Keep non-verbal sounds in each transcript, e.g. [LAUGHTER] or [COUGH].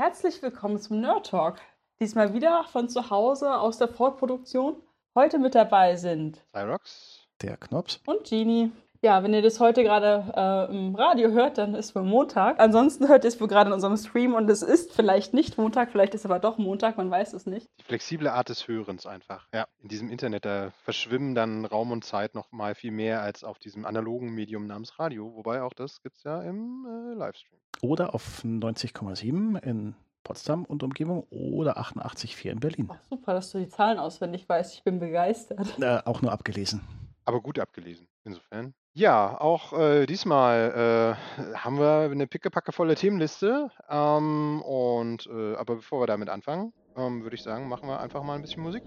Herzlich willkommen zum Nerd Talk. Diesmal wieder von zu Hause aus der Vorproduktion. Heute mit dabei sind Cyrox, der Knops und Genie. Ja, wenn ihr das heute gerade äh, im Radio hört, dann ist wohl Montag. Ansonsten hört ihr es wohl gerade in unserem Stream und es ist vielleicht nicht Montag, vielleicht ist aber doch Montag, man weiß es nicht. Die flexible Art des Hörens einfach. Ja, in diesem Internet, da verschwimmen dann Raum und Zeit noch mal viel mehr als auf diesem analogen Medium namens Radio. Wobei auch das gibt es ja im äh, Livestream. Oder auf 90,7 in Potsdam und Umgebung oder 88,4 in Berlin. Ach, super, dass du die Zahlen auswendig weißt. Ich bin begeistert. Äh, auch nur abgelesen. Aber gut abgelesen, insofern. Ja, auch äh, diesmal äh, haben wir eine pickepackevolle Themenliste. Ähm, und, äh, aber bevor wir damit anfangen, ähm, würde ich sagen, machen wir einfach mal ein bisschen Musik.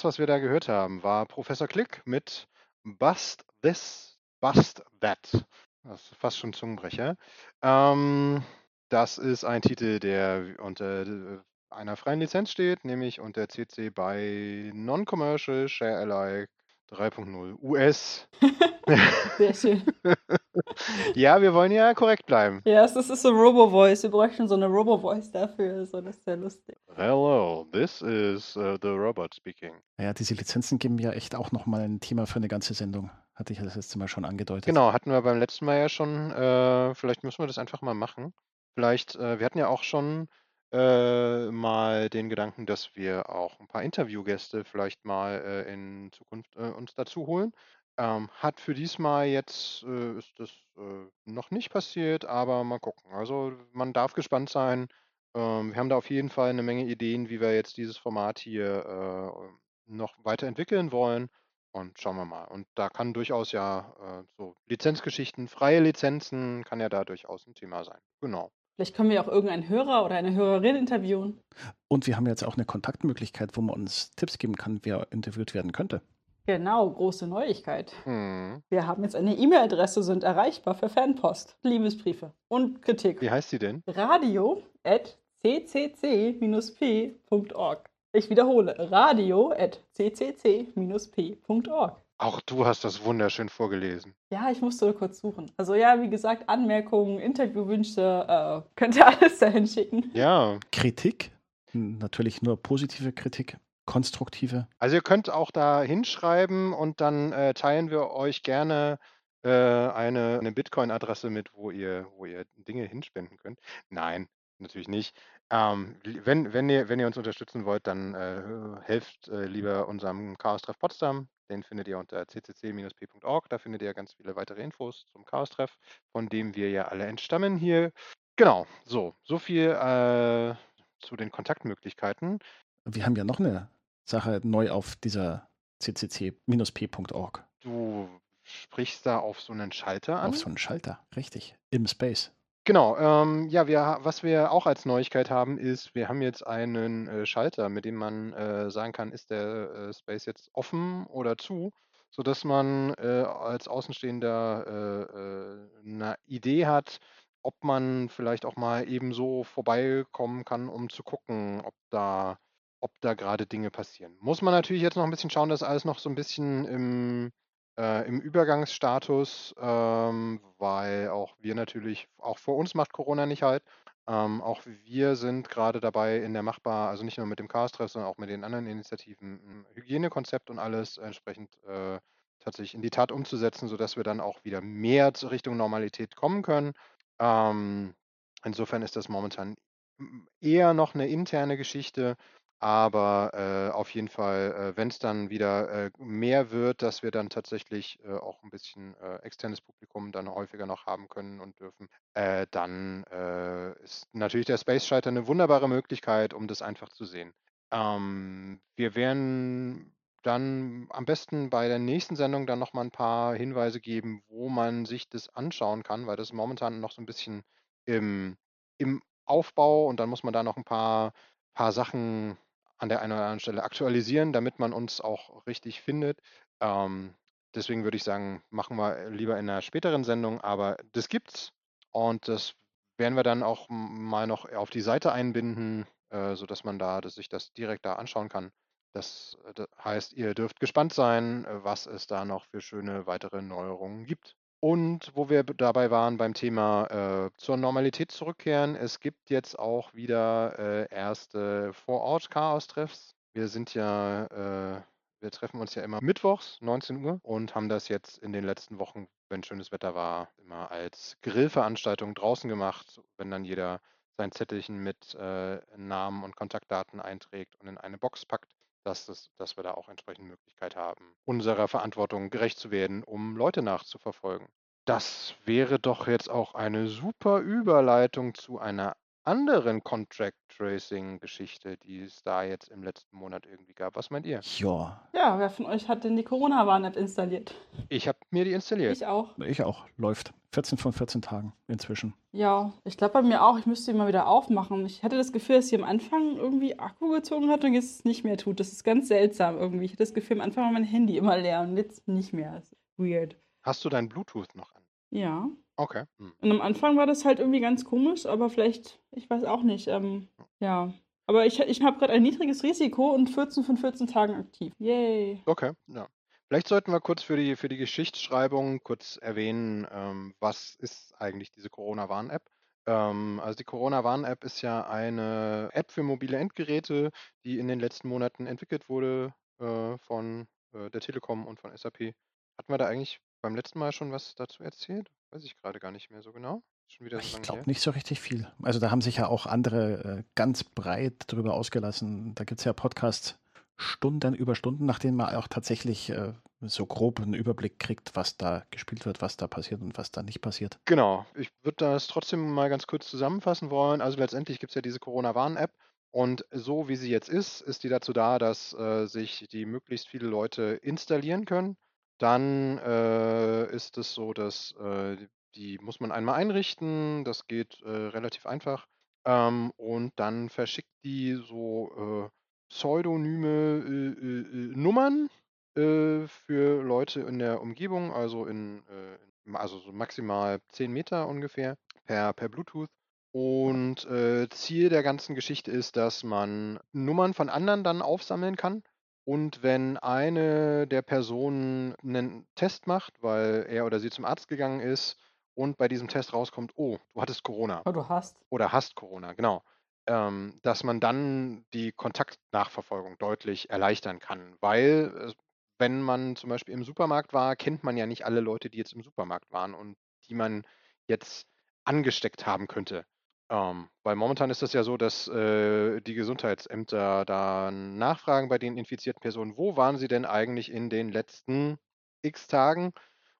Das, was wir da gehört haben, war Professor Klick mit Bust This, Bust That. Das ist fast schon Zungenbrecher. Ähm, das ist ein Titel, der unter äh, einer freien Lizenz steht, nämlich unter CC by Non-Commercial Share Alike 3.0 US. [LAUGHS] Sehr schön. [LAUGHS] ja, wir wollen ja korrekt bleiben. Ja, das ist so Robo-Voice. Wir bräuchten so eine Robo-Voice dafür. So, das ist sehr lustig. Hello, this is uh, the robot speaking. Ja, diese Lizenzen geben ja echt auch nochmal ein Thema für eine ganze Sendung. Hatte ich das letzte Mal schon angedeutet. Genau, hatten wir beim letzten Mal ja schon. Äh, vielleicht müssen wir das einfach mal machen. Vielleicht, äh, wir hatten ja auch schon äh, mal den Gedanken, dass wir auch ein paar Interviewgäste vielleicht mal äh, in Zukunft äh, uns dazu holen. Ähm, hat für diesmal jetzt, äh, ist das äh, noch nicht passiert, aber mal gucken. Also man darf gespannt sein. Ähm, wir haben da auf jeden Fall eine Menge Ideen, wie wir jetzt dieses Format hier äh, noch weiterentwickeln wollen. Und schauen wir mal. Und da kann durchaus ja äh, so Lizenzgeschichten, freie Lizenzen, kann ja da durchaus ein Thema sein. Genau. Vielleicht können wir auch irgendeinen Hörer oder eine Hörerin interviewen. Und wir haben jetzt auch eine Kontaktmöglichkeit, wo man uns Tipps geben kann, wer interviewt werden könnte. Genau, große Neuigkeit. Hm. Wir haben jetzt eine E-Mail-Adresse, sind erreichbar für Fanpost, Liebesbriefe und Kritik. Wie heißt sie denn? Radio at ccc-p.org. Ich wiederhole, radio at ccc-p.org. Auch du hast das wunderschön vorgelesen. Ja, ich musste kurz suchen. Also ja, wie gesagt, Anmerkungen, Interviewwünsche, äh, [LAUGHS] könnt ihr alles dahin schicken. Ja. Kritik, natürlich nur positive Kritik, konstruktive. Also ihr könnt auch da hinschreiben und dann äh, teilen wir euch gerne äh, eine, eine Bitcoin-Adresse mit, wo ihr, wo ihr Dinge hinspenden könnt. Nein, natürlich nicht. Ähm, wenn, wenn, ihr, wenn ihr uns unterstützen wollt, dann äh, helft äh, lieber unserem Chaos-Treff Potsdam. Den findet ihr unter ccc-p.org. Da findet ihr ganz viele weitere Infos zum Chaos-Treff, von dem wir ja alle entstammen hier. Genau, so, so viel äh, zu den Kontaktmöglichkeiten. Wir haben ja noch eine Sache neu auf dieser ccc-p.org. Du sprichst da auf so einen Schalter an. Auf so einen Schalter, richtig. Im Space. Genau, ähm, ja, wir, was wir auch als Neuigkeit haben, ist, wir haben jetzt einen äh, Schalter, mit dem man äh, sagen kann, ist der äh, Space jetzt offen oder zu, sodass man äh, als Außenstehender äh, äh, eine Idee hat, ob man vielleicht auch mal eben so vorbeikommen kann, um zu gucken, ob da, ob da gerade Dinge passieren. Muss man natürlich jetzt noch ein bisschen schauen, dass alles noch so ein bisschen im, äh, im Übergangsstatus, ähm, weil auch wir natürlich, auch vor uns macht Corona nicht halt. Ähm, auch wir sind gerade dabei in der machbar, also nicht nur mit dem Chaos-Treff, sondern auch mit den anderen Initiativen, ein Hygienekonzept und alles entsprechend äh, tatsächlich in die Tat umzusetzen, sodass wir dann auch wieder mehr zu Richtung Normalität kommen können. Ähm, insofern ist das momentan m- eher noch eine interne Geschichte, aber äh, auf jeden Fall, äh, wenn es dann wieder äh, mehr wird, dass wir dann tatsächlich äh, auch ein bisschen äh, externes Publikum dann häufiger noch haben können und dürfen, äh, dann äh, ist natürlich der Space Schalter eine wunderbare Möglichkeit, um das einfach zu sehen. Ähm, wir werden dann am besten bei der nächsten Sendung dann noch mal ein paar Hinweise geben, wo man sich das anschauen kann, weil das momentan noch so ein bisschen im, im Aufbau und dann muss man da noch ein paar, paar Sachen an der einen oder anderen Stelle aktualisieren, damit man uns auch richtig findet. Ähm, deswegen würde ich sagen, machen wir lieber in einer späteren Sendung, aber das gibt's und das werden wir dann auch mal noch auf die Seite einbinden, äh, sodass man da dass sich das direkt da anschauen kann. Das, äh, das heißt, ihr dürft gespannt sein, was es da noch für schöne weitere Neuerungen gibt. Und wo wir dabei waren beim Thema äh, zur Normalität zurückkehren, es gibt jetzt auch wieder äh, erste Vor-Ort-Chaos-Treffs. Wir sind ja, äh, wir treffen uns ja immer mittwochs, 19 Uhr, und haben das jetzt in den letzten Wochen, wenn schönes Wetter war, immer als Grillveranstaltung draußen gemacht, wenn dann jeder sein Zettelchen mit äh, Namen und Kontaktdaten einträgt und in eine Box packt, dass, das, dass wir da auch entsprechend Möglichkeit haben, unserer Verantwortung gerecht zu werden, um Leute nachzuverfolgen. Das wäre doch jetzt auch eine super Überleitung zu einer anderen Contract Tracing-Geschichte, die es da jetzt im letzten Monat irgendwie gab. Was meint ihr? Ja, Ja, wer von euch hat denn die Corona-Warn-App installiert? Ich habe mir die installiert. Ich auch. ich auch. Läuft. 14 von 14 Tagen inzwischen. Ja, ich glaube bei mir auch. Ich müsste ihn mal wieder aufmachen. Ich hatte das Gefühl, dass sie am Anfang irgendwie Akku gezogen hat und jetzt es nicht mehr tut. Das ist ganz seltsam irgendwie. Ich hatte das Gefühl, am Anfang war mein Handy immer leer und jetzt nicht mehr. Das ist weird. Hast du dein Bluetooth noch an? Ja. Okay. Hm. Und am Anfang war das halt irgendwie ganz komisch, aber vielleicht, ich weiß auch nicht. Ähm, ja. Aber ich, ich habe gerade ein niedriges Risiko und 14 von 14 Tagen aktiv. Yay. Okay, ja. Vielleicht sollten wir kurz für die, für die Geschichtsschreibung kurz erwähnen, ähm, was ist eigentlich diese Corona-Warn-App? Ähm, also die Corona-Warn-App ist ja eine App für mobile Endgeräte, die in den letzten Monaten entwickelt wurde äh, von äh, der Telekom und von SAP. Hatten wir da eigentlich beim letzten Mal schon was dazu erzählt? Weiß ich gerade gar nicht mehr so genau. Schon wieder so Ich glaube nicht so richtig viel. Also da haben sich ja auch andere äh, ganz breit drüber ausgelassen. Da gibt es ja Podcasts Stunden über Stunden, nach denen man auch tatsächlich äh, so grob einen Überblick kriegt, was da gespielt wird, was da passiert und was da nicht passiert. Genau, ich würde das trotzdem mal ganz kurz zusammenfassen wollen. Also letztendlich gibt es ja diese Corona-Warn-App und so wie sie jetzt ist, ist die dazu da, dass äh, sich die möglichst viele Leute installieren können. Dann äh, ist es so, dass äh, die, muss man einmal einrichten. Das geht äh, relativ einfach. Ähm, und dann verschickt die so äh, pseudonyme äh, äh, Nummern für Leute in der Umgebung, also in, also so maximal 10 Meter ungefähr per, per Bluetooth. Und Ziel der ganzen Geschichte ist, dass man Nummern von anderen dann aufsammeln kann. Und wenn eine der Personen einen Test macht, weil er oder sie zum Arzt gegangen ist und bei diesem Test rauskommt, oh, du hattest Corona Oh, du hast. oder hast Corona, genau, ähm, dass man dann die Kontaktnachverfolgung deutlich erleichtern kann, weil äh, wenn man zum Beispiel im Supermarkt war, kennt man ja nicht alle Leute, die jetzt im Supermarkt waren und die man jetzt angesteckt haben könnte. Ähm, weil momentan ist das ja so, dass äh, die Gesundheitsämter da nachfragen bei den infizierten Personen, wo waren sie denn eigentlich in den letzten x Tagen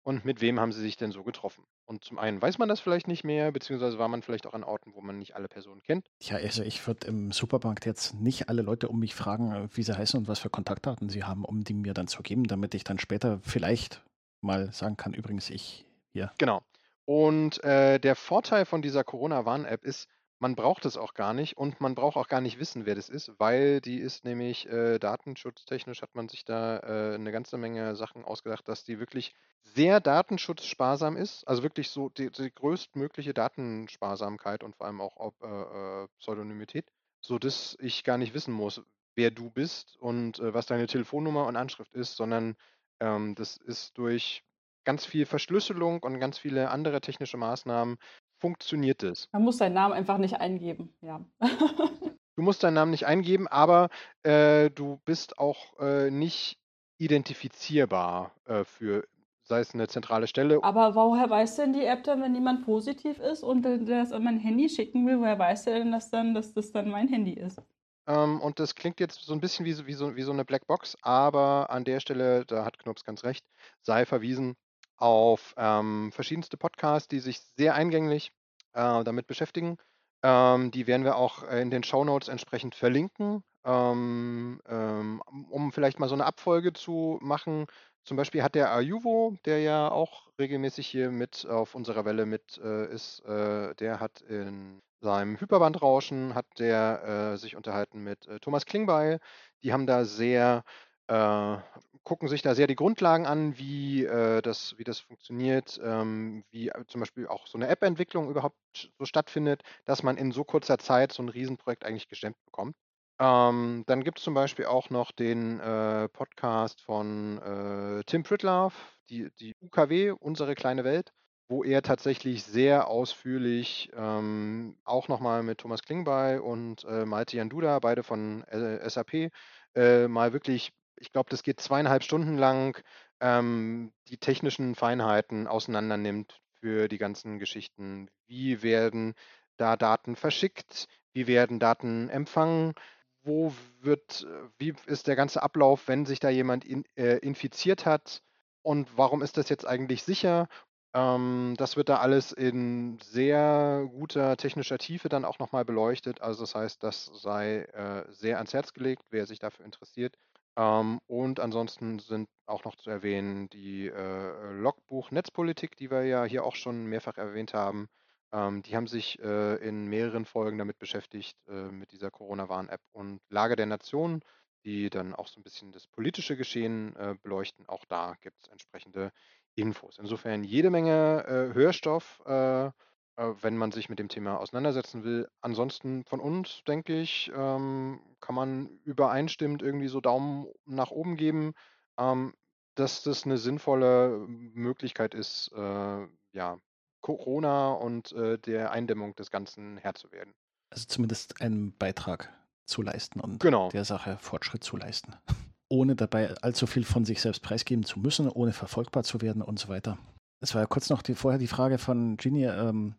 und mit wem haben sie sich denn so getroffen? Und zum einen weiß man das vielleicht nicht mehr, beziehungsweise war man vielleicht auch an Orten, wo man nicht alle Personen kennt. Ja, also ich würde im Supermarkt jetzt nicht alle Leute um mich fragen, wie sie heißen und was für Kontaktdaten sie haben, um die mir dann zu geben, damit ich dann später vielleicht mal sagen kann, übrigens ich hier. Genau. Und äh, der Vorteil von dieser Corona-Warn-App ist, man braucht es auch gar nicht und man braucht auch gar nicht wissen, wer das ist, weil die ist nämlich äh, datenschutztechnisch hat man sich da äh, eine ganze Menge Sachen ausgedacht, dass die wirklich sehr datenschutzsparsam ist, also wirklich so die, die größtmögliche Datensparsamkeit und vor allem auch auf, äh, äh, Pseudonymität, sodass ich gar nicht wissen muss, wer du bist und äh, was deine Telefonnummer und Anschrift ist, sondern ähm, das ist durch ganz viel Verschlüsselung und ganz viele andere technische Maßnahmen funktioniert es. Man muss seinen Namen einfach nicht eingeben. Ja. [LAUGHS] Du musst deinen Namen nicht eingeben, aber äh, du bist auch äh, nicht identifizierbar äh, für, sei es eine zentrale Stelle. Aber woher weiß denn die App dann, wenn jemand positiv ist und das an mein Handy schicken will, woher weiß der denn, dass, dann, dass das dann mein Handy ist? Ähm, und das klingt jetzt so ein bisschen wie so, wie so, wie so eine Blackbox, aber an der Stelle, da hat Knops ganz recht, sei verwiesen auf ähm, verschiedenste Podcasts, die sich sehr eingänglich äh, damit beschäftigen. Ähm, die werden wir auch äh, in den Shownotes entsprechend verlinken, ähm, ähm, um vielleicht mal so eine Abfolge zu machen. Zum Beispiel hat der Ayuvo, der ja auch regelmäßig hier mit auf unserer Welle mit äh, ist, äh, der hat in seinem Hyperbandrauschen, hat der äh, sich unterhalten mit äh, Thomas Klingbeil. Die haben da sehr äh, gucken sich da sehr die Grundlagen an, wie, äh, das, wie das funktioniert, ähm, wie äh, zum Beispiel auch so eine App-Entwicklung überhaupt so stattfindet, dass man in so kurzer Zeit so ein Riesenprojekt eigentlich gestemmt bekommt. Ähm, dann gibt es zum Beispiel auch noch den äh, Podcast von äh, Tim Pritlove, die, die UKW, Unsere kleine Welt, wo er tatsächlich sehr ausführlich ähm, auch nochmal mit Thomas Klingbeil und äh, Malte Janduda, beide von äh, SAP, äh, mal wirklich ich glaube, das geht zweieinhalb Stunden lang, ähm, die technischen Feinheiten auseinander nimmt für die ganzen Geschichten. Wie werden da Daten verschickt? Wie werden Daten empfangen? Wo wird, äh, wie ist der ganze Ablauf, wenn sich da jemand in, äh, infiziert hat? Und warum ist das jetzt eigentlich sicher? Ähm, das wird da alles in sehr guter technischer Tiefe dann auch nochmal beleuchtet. Also das heißt, das sei äh, sehr ans Herz gelegt, wer sich dafür interessiert. Ähm, und ansonsten sind auch noch zu erwähnen die äh, Logbuch Netzpolitik, die wir ja hier auch schon mehrfach erwähnt haben. Ähm, die haben sich äh, in mehreren Folgen damit beschäftigt, äh, mit dieser Corona-Warn-App und Lage der Nation, die dann auch so ein bisschen das politische Geschehen äh, beleuchten. Auch da gibt es entsprechende Infos. Insofern jede Menge äh, Hörstoff, äh, wenn man sich mit dem Thema auseinandersetzen will. Ansonsten von uns, denke ich, ähm, kann man übereinstimmend irgendwie so Daumen nach oben geben, ähm, dass das eine sinnvolle Möglichkeit ist, äh, ja, Corona und äh, der Eindämmung des Ganzen Herr zu werden. Also zumindest einen Beitrag zu leisten und Genau. der Sache Fortschritt zu leisten. [LAUGHS] Ohne dabei allzu viel von sich selbst preisgeben zu müssen, ohne verfolgbar zu werden und so weiter. Es war ja kurz noch die, vorher die Frage von Ginny, ähm,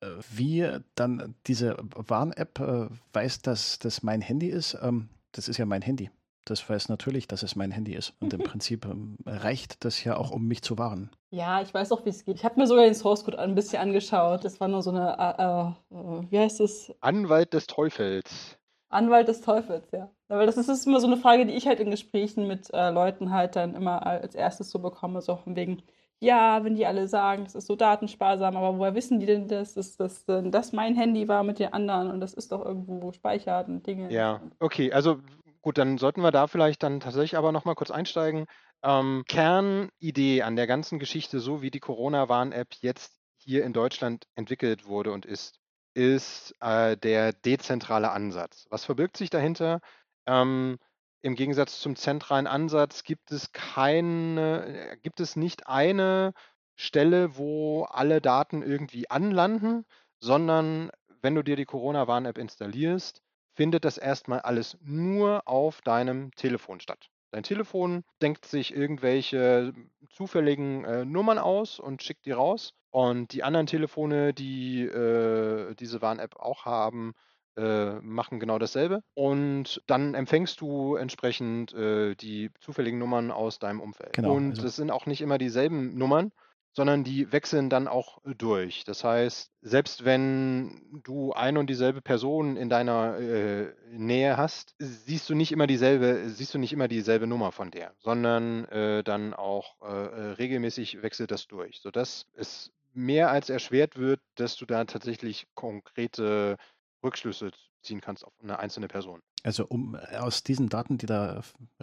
äh, wie dann diese Warn-App äh, weiß, dass das mein Handy ist. Ähm, das ist ja mein Handy. Das weiß natürlich, dass es mein Handy ist. Und im [LAUGHS] Prinzip ähm, reicht das ja auch, um mich zu warnen. Ja, ich weiß auch, wie es geht. Ich habe mir sogar den Source Code ein bisschen angeschaut. Das war nur so eine, äh, äh, wie heißt es? Anwalt des Teufels. Anwalt des Teufels, ja. Weil das ist, das ist immer so eine Frage, die ich halt in Gesprächen mit äh, Leuten halt dann immer als erstes so bekomme, so von wegen, ja, wenn die alle sagen, es ist so datensparsam, aber woher wissen die denn das, dass das, das mein Handy war mit den anderen und das ist doch irgendwo gespeichert und Dinge. Ja, okay, also gut, dann sollten wir da vielleicht dann tatsächlich aber nochmal kurz einsteigen. Ähm, Kernidee an der ganzen Geschichte, so wie die Corona-Warn-App jetzt hier in Deutschland entwickelt wurde und ist, ist äh, der dezentrale Ansatz. Was verbirgt sich dahinter? Ähm, Im Gegensatz zum zentralen Ansatz gibt es keine, äh, gibt es nicht eine Stelle, wo alle Daten irgendwie anlanden, sondern wenn du dir die Corona-Warn-App installierst, findet das erstmal alles nur auf deinem Telefon statt. Dein Telefon denkt sich irgendwelche zufälligen äh, Nummern aus und schickt die raus. Und die anderen Telefone, die äh, diese Warn-App auch haben, äh, machen genau dasselbe. Und dann empfängst du entsprechend äh, die zufälligen Nummern aus deinem Umfeld. Genau, und also- es sind auch nicht immer dieselben Nummern, sondern die wechseln dann auch durch. Das heißt, selbst wenn du ein und dieselbe Person in deiner äh, Nähe hast, siehst du nicht immer dieselbe, siehst du nicht immer dieselbe Nummer von der, sondern äh, dann auch äh, regelmäßig wechselt das durch, sodass es mehr als erschwert wird, dass du da tatsächlich konkrete Rückschlüsse ziehen kannst auf eine einzelne Person. Also um äh, aus diesen Daten, die da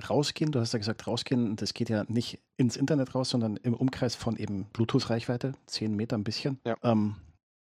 rausgehen, du hast ja gesagt, rausgehen, das geht ja nicht ins Internet raus, sondern im Umkreis von eben Bluetooth-Reichweite, 10 Meter ein bisschen. Ja. Ähm,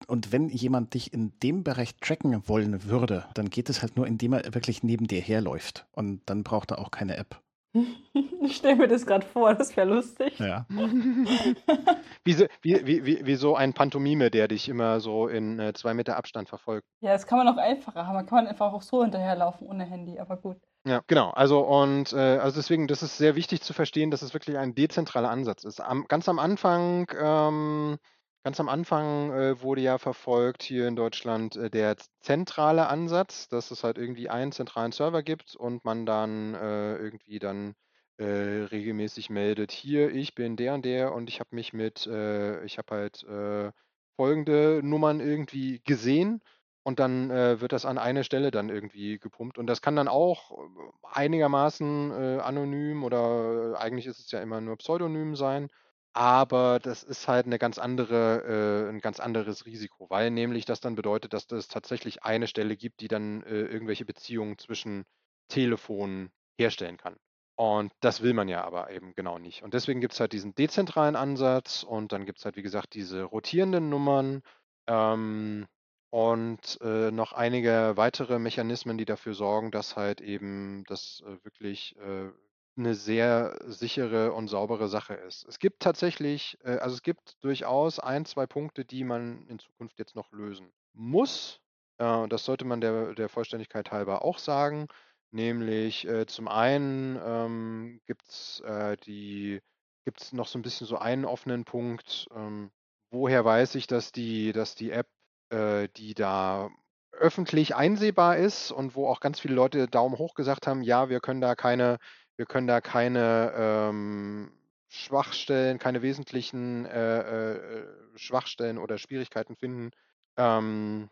und wenn jemand dich in dem Bereich tracken wollen würde, dann geht es halt nur, indem er wirklich neben dir herläuft. Und dann braucht er auch keine App. [LAUGHS] Ich stelle mir das gerade vor, das wäre lustig. Ja. [LAUGHS] Wie, so- wie, wie, wie, so ein Pantomime, der dich immer so in äh, zwei Meter Abstand verfolgt. Ja, das kann man auch einfacher haben. Man kann einfach auch so hinterherlaufen ohne Handy, aber gut. Ja, genau. Also und äh, also deswegen, das ist sehr wichtig zu verstehen, dass es wirklich ein dezentraler Ansatz ist. Am, ganz am Anfang, ähm, ganz am Anfang äh, wurde ja verfolgt hier in Deutschland äh, der zentrale Ansatz, dass es halt irgendwie einen zentralen Server gibt und man dann äh, irgendwie dann äh, regelmäßig meldet, hier, ich bin der und der und ich habe mich mit, äh, ich habe halt äh, folgende Nummern irgendwie gesehen und dann wird das an eine Stelle dann irgendwie gepumpt. Und das kann dann auch einigermaßen anonym oder eigentlich ist es ja immer nur Pseudonym sein. Aber das ist halt eine ganz andere, äh, ein ganz anderes Risiko, weil nämlich das dann bedeutet, dass es tatsächlich eine Stelle gibt, die dann äh, irgendwelche Beziehungen zwischen Telefonen herstellen kann. Und das will man ja aber eben genau nicht. Und deswegen gibt es halt diesen dezentralen Ansatz und dann gibt es halt, wie gesagt, diese rotierenden Nummern. Ähm, und äh, noch einige weitere Mechanismen, die dafür sorgen, dass halt eben das äh, wirklich äh, eine sehr sichere und saubere Sache ist. Es gibt tatsächlich, äh, also es gibt durchaus ein, zwei Punkte, die man in Zukunft jetzt noch lösen muss. Äh, das sollte man der, der Vollständigkeit halber auch sagen. Nämlich äh, zum einen ähm, gibt es die, gibt es noch so ein bisschen so einen offenen Punkt. Ähm, woher weiß ich, dass die, dass die App die da öffentlich einsehbar ist und wo auch ganz viele Leute Daumen hoch gesagt haben, ja, wir können da keine, wir können da keine ähm, Schwachstellen, keine wesentlichen äh, äh, Schwachstellen oder Schwierigkeiten finden, ähm,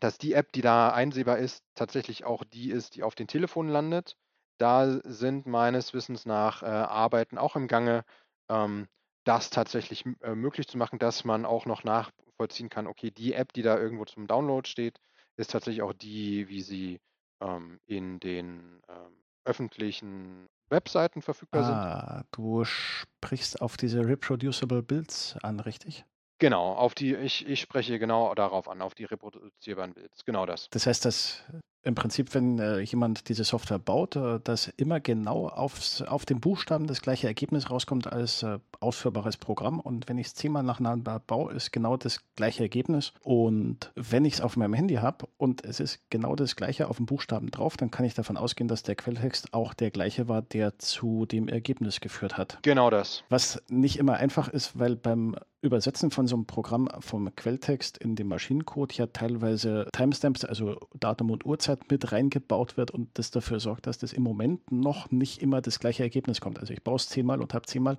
dass die App, die da einsehbar ist, tatsächlich auch die ist, die auf den Telefonen landet. Da sind meines Wissens nach äh, Arbeiten auch im Gange, ähm, das tatsächlich äh, möglich zu machen, dass man auch noch nachvollziehen kann, okay, die App, die da irgendwo zum Download steht, ist tatsächlich auch die, wie sie ähm, in den ähm, öffentlichen Webseiten verfügbar sind. Ah, du sprichst auf diese Reproducible Builds an, richtig? Genau, auf die, ich, ich spreche genau darauf an, auf die reproduzierbaren Builds. Genau das. Das heißt, dass im Prinzip, wenn äh, jemand diese Software baut, äh, dass immer genau aufs, auf dem Buchstaben das gleiche Ergebnis rauskommt als äh, ausführbares Programm. Und wenn ich es zehnmal nacheinander baue, ist genau das gleiche Ergebnis. Und wenn ich es auf meinem Handy habe und es ist genau das gleiche auf dem Buchstaben drauf, dann kann ich davon ausgehen, dass der Quelltext auch der gleiche war, der zu dem Ergebnis geführt hat. Genau das. Was nicht immer einfach ist, weil beim Übersetzen von so einem Programm vom Quelltext in den Maschinencode ja teilweise Timestamps, also Datum und Uhrzeit mit reingebaut wird und das dafür sorgt, dass das im Moment noch nicht immer das gleiche Ergebnis kommt. Also ich baue es zehnmal und habe zehnmal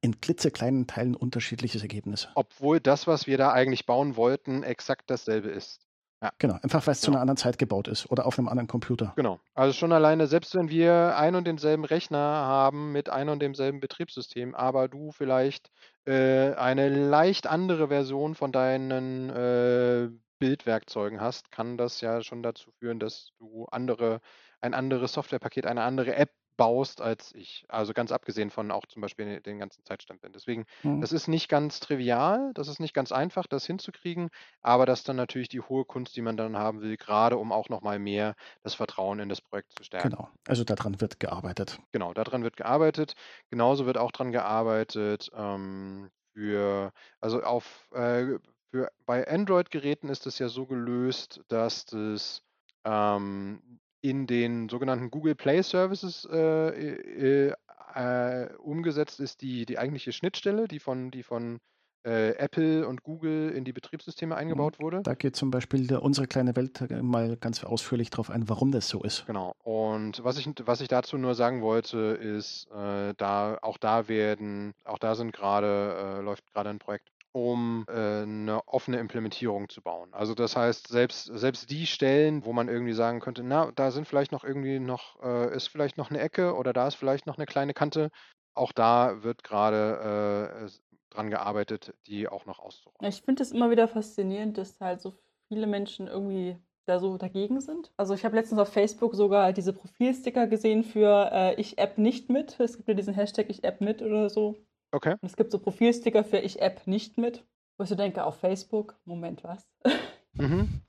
in klitzekleinen Teilen unterschiedliches Ergebnis. Obwohl das, was wir da eigentlich bauen wollten, exakt dasselbe ist. Ja. Genau, einfach weil es ja. zu einer anderen Zeit gebaut ist oder auf einem anderen Computer. Genau. Also schon alleine, selbst wenn wir ein und denselben Rechner haben mit ein und demselben Betriebssystem, aber du vielleicht äh, eine leicht andere Version von deinen äh, Bildwerkzeugen hast, kann das ja schon dazu führen, dass du andere, ein anderes Softwarepaket, eine andere App baust als ich. Also ganz abgesehen von auch zum Beispiel den ganzen Zeitstempeln. Deswegen, mhm. das ist nicht ganz trivial, das ist nicht ganz einfach, das hinzukriegen, aber das ist dann natürlich die hohe Kunst, die man dann haben will, gerade um auch nochmal mehr das Vertrauen in das Projekt zu stärken. Genau, also daran wird gearbeitet. Genau, daran wird gearbeitet. Genauso wird auch daran gearbeitet ähm, für, also auf, äh, für, bei Android-Geräten ist es ja so gelöst, dass das ähm, in den sogenannten Google Play Services äh, äh, äh, umgesetzt ist die, die eigentliche Schnittstelle, die von, die von äh, Apple und Google in die Betriebssysteme mhm. eingebaut wurde. Da geht zum Beispiel der, unsere kleine Welt äh, mal ganz ausführlich darauf ein, warum das so ist. Genau. Und was ich, was ich dazu nur sagen wollte, ist, da auch da werden, auch da sind gerade, läuft gerade ein Projekt um äh, eine offene Implementierung zu bauen. Also das heißt, selbst, selbst die Stellen, wo man irgendwie sagen könnte, na, da sind vielleicht noch irgendwie noch, äh, ist vielleicht noch eine Ecke oder da ist vielleicht noch eine kleine Kante, auch da wird gerade äh, dran gearbeitet, die auch noch auszurollen. Ich finde es immer wieder faszinierend, dass halt so viele Menschen irgendwie da so dagegen sind. Also ich habe letztens auf Facebook sogar diese Profilsticker gesehen für äh, ich App nicht mit. Es gibt ja diesen Hashtag ich App mit oder so. Okay. Und es gibt so Profilsticker für ich App nicht mit, wo ich so denke, auf Facebook, Moment, was? [LAUGHS] Mhm.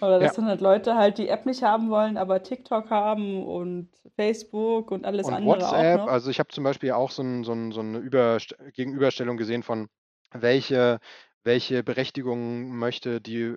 Oder das ja. sind halt Leute halt, die App nicht haben wollen, aber TikTok haben und Facebook und alles und andere WhatsApp, auch noch. also ich habe zum Beispiel auch so, ein, so, ein, so eine Überst Gegenüberstellung gesehen von welche, welche Berechtigung möchte die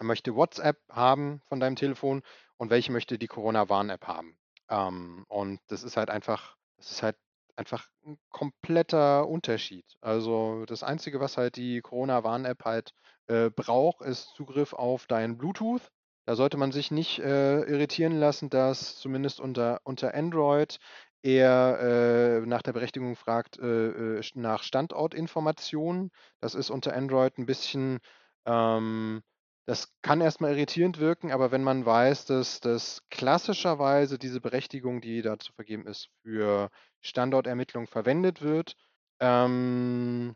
möchte WhatsApp haben von deinem Telefon und welche möchte die Corona-Warn-App haben. Ähm, und das ist halt einfach, das ist halt einfach ein kompletter Unterschied. Also das Einzige, was halt die Corona-Warn-App halt äh, braucht, ist Zugriff auf dein Bluetooth. Da sollte man sich nicht äh, irritieren lassen, dass zumindest unter, unter Android er äh, nach der Berechtigung fragt äh, äh, nach Standortinformationen. Das ist unter Android ein bisschen ähm, das kann erstmal irritierend wirken, aber wenn man weiß, dass das klassischerweise diese Berechtigung, die dazu vergeben ist, für Standortermittlung verwendet wird, ähm,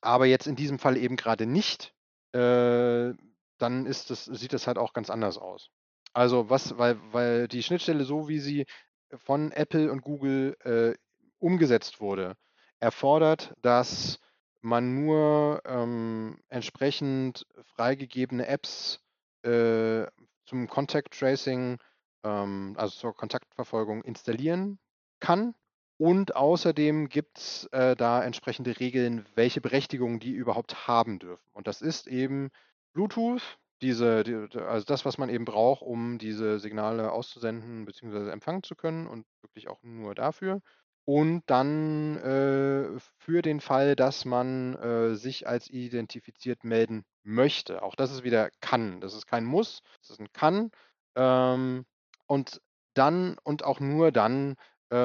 aber jetzt in diesem Fall eben gerade nicht, äh, dann ist das, sieht das halt auch ganz anders aus. Also was, weil, weil die Schnittstelle so, wie sie von Apple und Google äh, umgesetzt wurde, erfordert, dass man nur ähm, entsprechend freigegebene Apps äh, zum Contact Tracing, ähm, also zur Kontaktverfolgung installieren kann. Und außerdem gibt es äh, da entsprechende Regeln, welche Berechtigungen die überhaupt haben dürfen. Und das ist eben Bluetooth, diese, die, also das, was man eben braucht, um diese Signale auszusenden bzw. empfangen zu können und wirklich auch nur dafür. Und dann äh, für den Fall, dass man äh, sich als identifiziert melden möchte. Auch das ist wieder kann. Das ist kein Muss, das ist ein kann. Ähm, und dann und auch nur dann äh,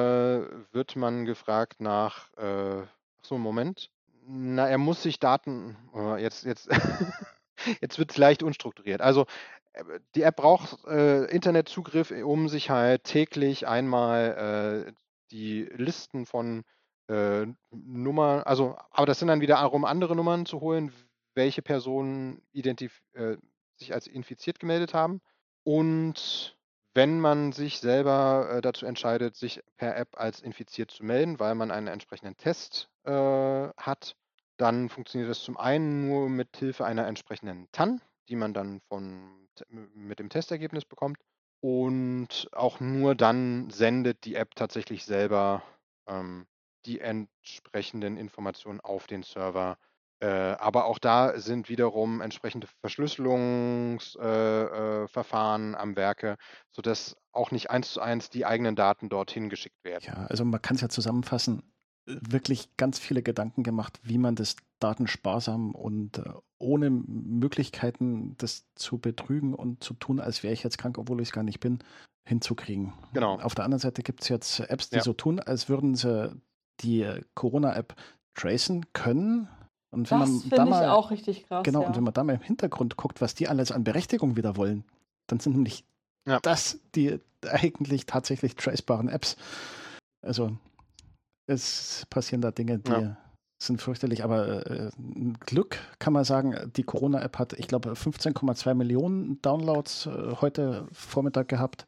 wird man gefragt nach, äh, so, Moment. Na, er muss sich Daten. Oh, jetzt, jetzt, [LAUGHS] jetzt wird es leicht unstrukturiert. Also äh, die App braucht äh, Internetzugriff, um sich halt täglich einmal äh, die Listen von äh, Nummern, also, aber das sind dann wiederum andere Nummern zu holen, welche Personen äh, sich als infiziert gemeldet haben. Und wenn man sich selber äh, dazu entscheidet, sich per App als infiziert zu melden, weil man einen entsprechenden Test äh, hat, dann funktioniert das zum einen nur mit Hilfe einer entsprechenden TAN, die man dann von, mit dem Testergebnis bekommt. Und auch nur dann sendet die App tatsächlich selber ähm, die entsprechenden Informationen auf den Server. Äh, aber auch da sind wiederum entsprechende Verschlüsselungsverfahren äh, äh, am Werke, sodass auch nicht eins zu eins die eigenen Daten dorthin geschickt werden. Ja, also man kann es ja zusammenfassen, wirklich ganz viele Gedanken gemacht, wie man das datensparsam und äh, ohne Möglichkeiten, das zu betrügen und zu tun, als wäre ich jetzt krank, obwohl ich es gar nicht bin, hinzukriegen. Genau. Auf der anderen Seite gibt es jetzt Apps, die Ja. so tun, als würden sie die äh, Corona-App tracen können. Und wenn Das man da finde ich mal, auch richtig krass. genau, ja. und wenn man da mal im Hintergrund guckt, was die alles an Berechtigung wieder wollen, dann sind nämlich Ja. das die eigentlich tatsächlich tracebaren Apps. Also es passieren da Dinge, die Ja. sind fürchterlich, aber äh, ein Glück kann man sagen, die Corona-App hat, ich glaube, 15,2 Millionen Downloads äh, heute Vormittag gehabt.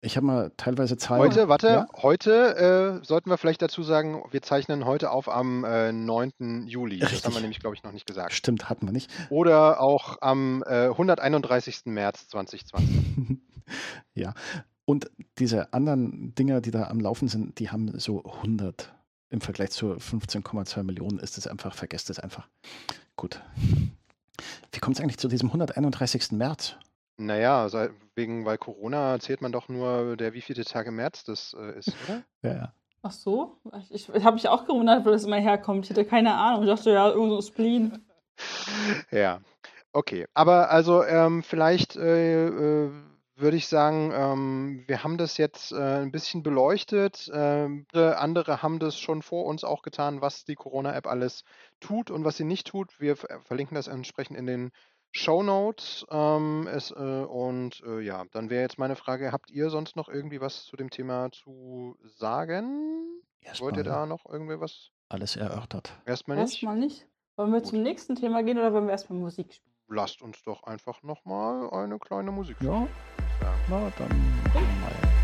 Ich habe mal teilweise Zahlen. Heute, warte, Ja? heute äh, sollten wir vielleicht dazu sagen, wir zeichnen heute auf am äh, 9. Juli. Das haben Richtig. wir nämlich, glaube ich, noch nicht gesagt. Stimmt, hatten wir nicht. Oder auch am äh, 131. März 2020. [LAUGHS] ja. Und diese anderen Dinger, die da am Laufen sind, die haben so 100. Im Vergleich zu 15,2 Millionen ist es einfach, vergesst es einfach. Gut. Wie kommt es eigentlich zu diesem 131. März? Naja, sei- wegen, weil Corona zählt man doch nur, der wievielte Tag im März das äh, ist, oder? Ja, ja. Ach so? Ich, ich habe mich auch gewundert, wo das immer herkommt. Ich hatte keine Ahnung. Ich dachte, ja, irgend so Spleen. [LAUGHS] Ja, okay. Aber also ähm, vielleicht äh, äh, würde ich sagen, ähm, wir haben das jetzt äh, ein bisschen beleuchtet. Ähm, andere haben das schon vor uns auch getan, was die Corona-App alles tut und was sie nicht tut. Wir ver- verlinken das entsprechend in den Show Notes. Ähm, es, äh, und äh, ja, dann wäre jetzt meine Frage, habt ihr sonst noch irgendwie was zu dem Thema zu sagen? Wollt ihr Erstmal da noch irgendwie was? alles erörtert. Erstmal nicht? Erstmal nicht. Wollen wir Gut. zum nächsten Thema gehen oder wollen wir erstmal Musik spielen? Lasst uns doch einfach nochmal eine kleine Musik Ja, sagen. na dann mal.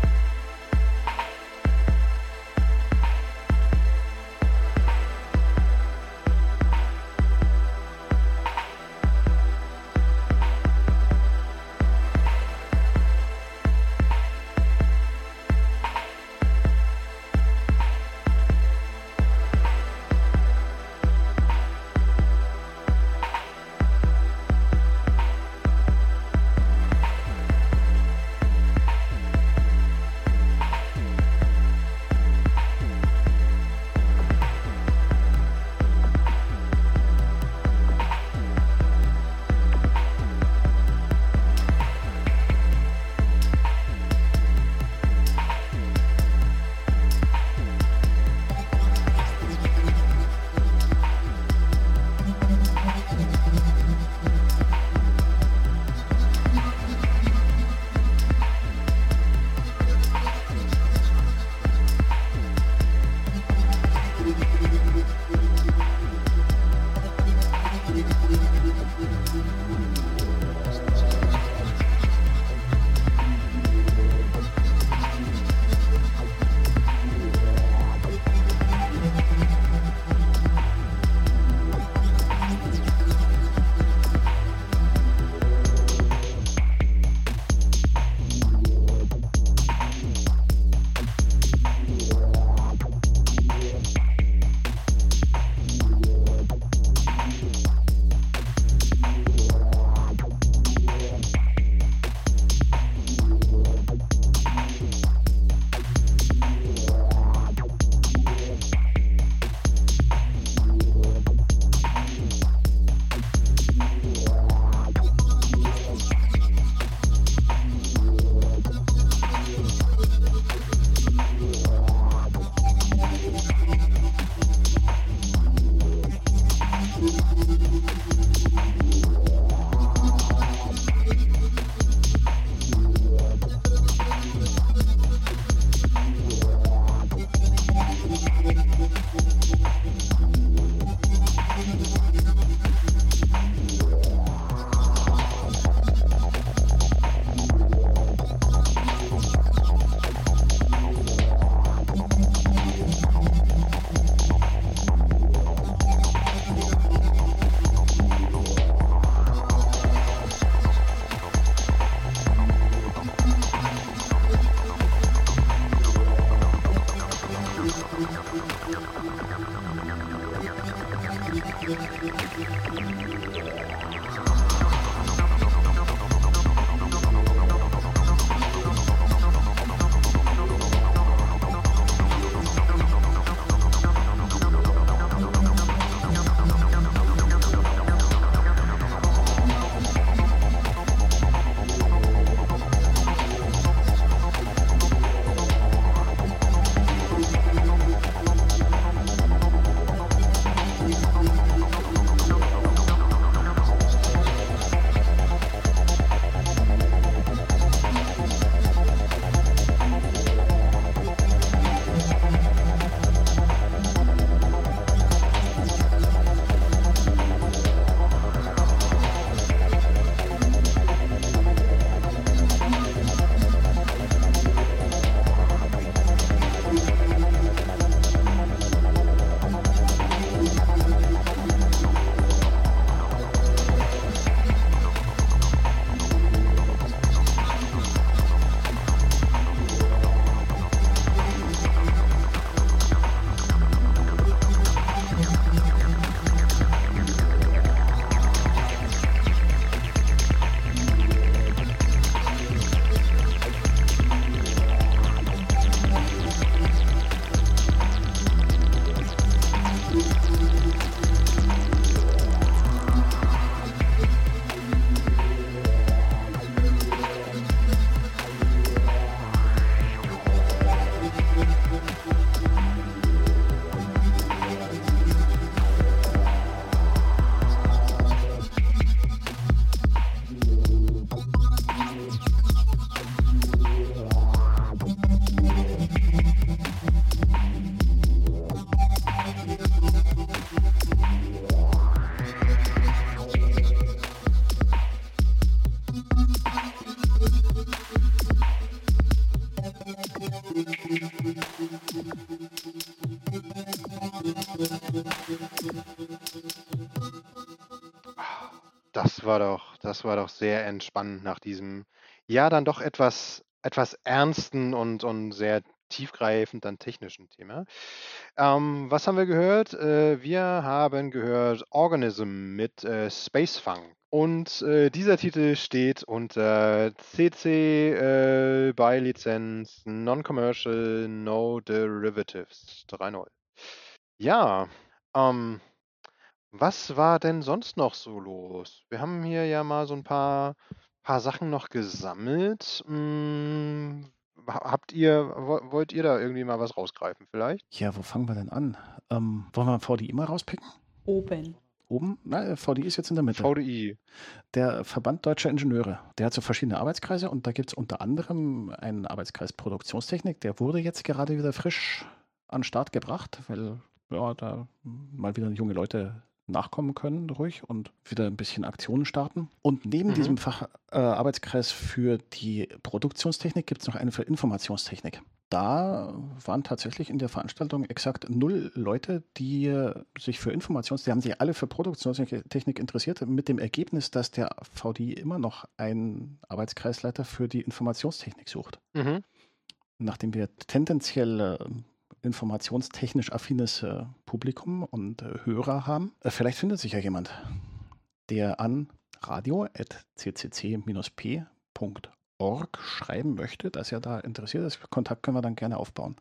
War doch, das war doch sehr entspannend nach diesem, ja, dann doch etwas, etwas ernsten und, und sehr tiefgreifend dann technischen Thema. Ähm, was haben wir gehört? Äh, wir haben gehört Organism mit äh, Space Funk. Und äh, dieser Titel steht unter CC äh, bei Lizenz Non-Commercial No Derivatives 3.0. Ja, ähm, was war denn sonst noch so los? Wir haben hier ja mal so ein paar, paar Sachen noch gesammelt. Hm, habt ihr, wollt ihr da irgendwie mal was rausgreifen vielleicht? Ja, wo fangen wir denn an? Ähm, wollen wir VDI mal rauspicken? Oben. Oben? Na, VDI ist jetzt in der Mitte. VDI. Der Verband Deutscher Ingenieure. Der hat so verschiedene Arbeitskreise und da gibt es unter anderem einen Arbeitskreis Produktionstechnik. Der wurde jetzt gerade wieder frisch an den Start gebracht, weil ja, da mal wieder junge Leute nachkommen können, ruhig und wieder ein bisschen Aktionen starten. Und neben mhm. diesem Facharbeitskreis äh, für die Produktionstechnik gibt es noch einen für Informationstechnik. Da waren tatsächlich in der Veranstaltung exakt null Leute, die sich für Informations, die haben sich alle für Produktionstechnik interessiert, mit dem Ergebnis, dass der VDI immer noch einen Arbeitskreisleiter für die Informationstechnik sucht. Mhm. Nachdem wir tendenziell äh, informationstechnisch affines äh, Publikum und äh, Hörer haben. Äh, vielleicht findet sich ja jemand, der an radio.ccc-p.org schreiben möchte, dass er da interessiert ist. Kontakt können wir dann gerne aufbauen.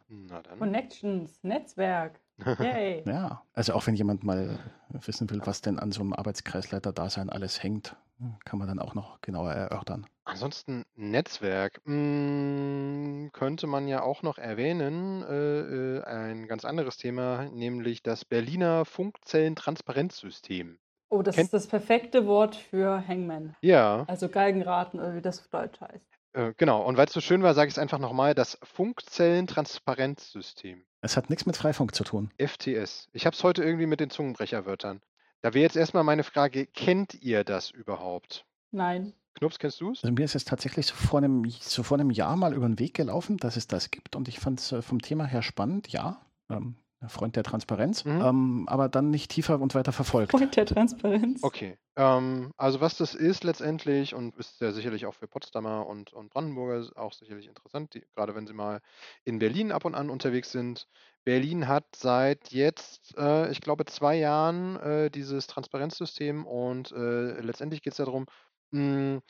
Connections, Netzwerk. Yay. [LAUGHS] ja, also auch wenn jemand mal wissen will, was denn an so einem Arbeitskreisleiter-Dasein alles hängt, kann man dann auch noch genauer erörtern. Ansonsten Netzwerk, hm, könnte man ja auch noch erwähnen, äh, äh, ein ganz anderes Thema, nämlich das Berliner Funkzellentransparenzsystem. Oh, das Kennt ist das perfekte Wort für Hangman. Ja. Also Galgenraten oder wie das auf Deutsch heißt. Äh, genau, und weil es so schön war, sage ich es einfach nochmal, das Funkzellentransparenzsystem. Es hat nichts mit Freifunk zu tun. FTS. Ich habe es heute irgendwie mit den Zungenbrecherwörtern. Da wäre jetzt erstmal meine Frage, kennt ihr das überhaupt? Nein. Knups, kennst du es? Also mir ist es tatsächlich so vor, einem, so vor einem Jahr mal über den Weg gelaufen, dass es das gibt und ich fand es äh, vom Thema her spannend, ja. Ähm, Freund der Transparenz, mhm. ähm, aber dann nicht tiefer und weiter verfolgt. Freund der Transparenz. Okay. Ähm, also was das ist letztendlich und ist ja sicherlich auch für Potsdamer und, und Brandenburger auch sicherlich interessant, die, gerade wenn sie mal in Berlin ab und an unterwegs sind. Berlin hat seit jetzt, äh, ich glaube, zwei Jahren äh, dieses Transparenzsystem und äh, letztendlich geht es darum, mh, hm,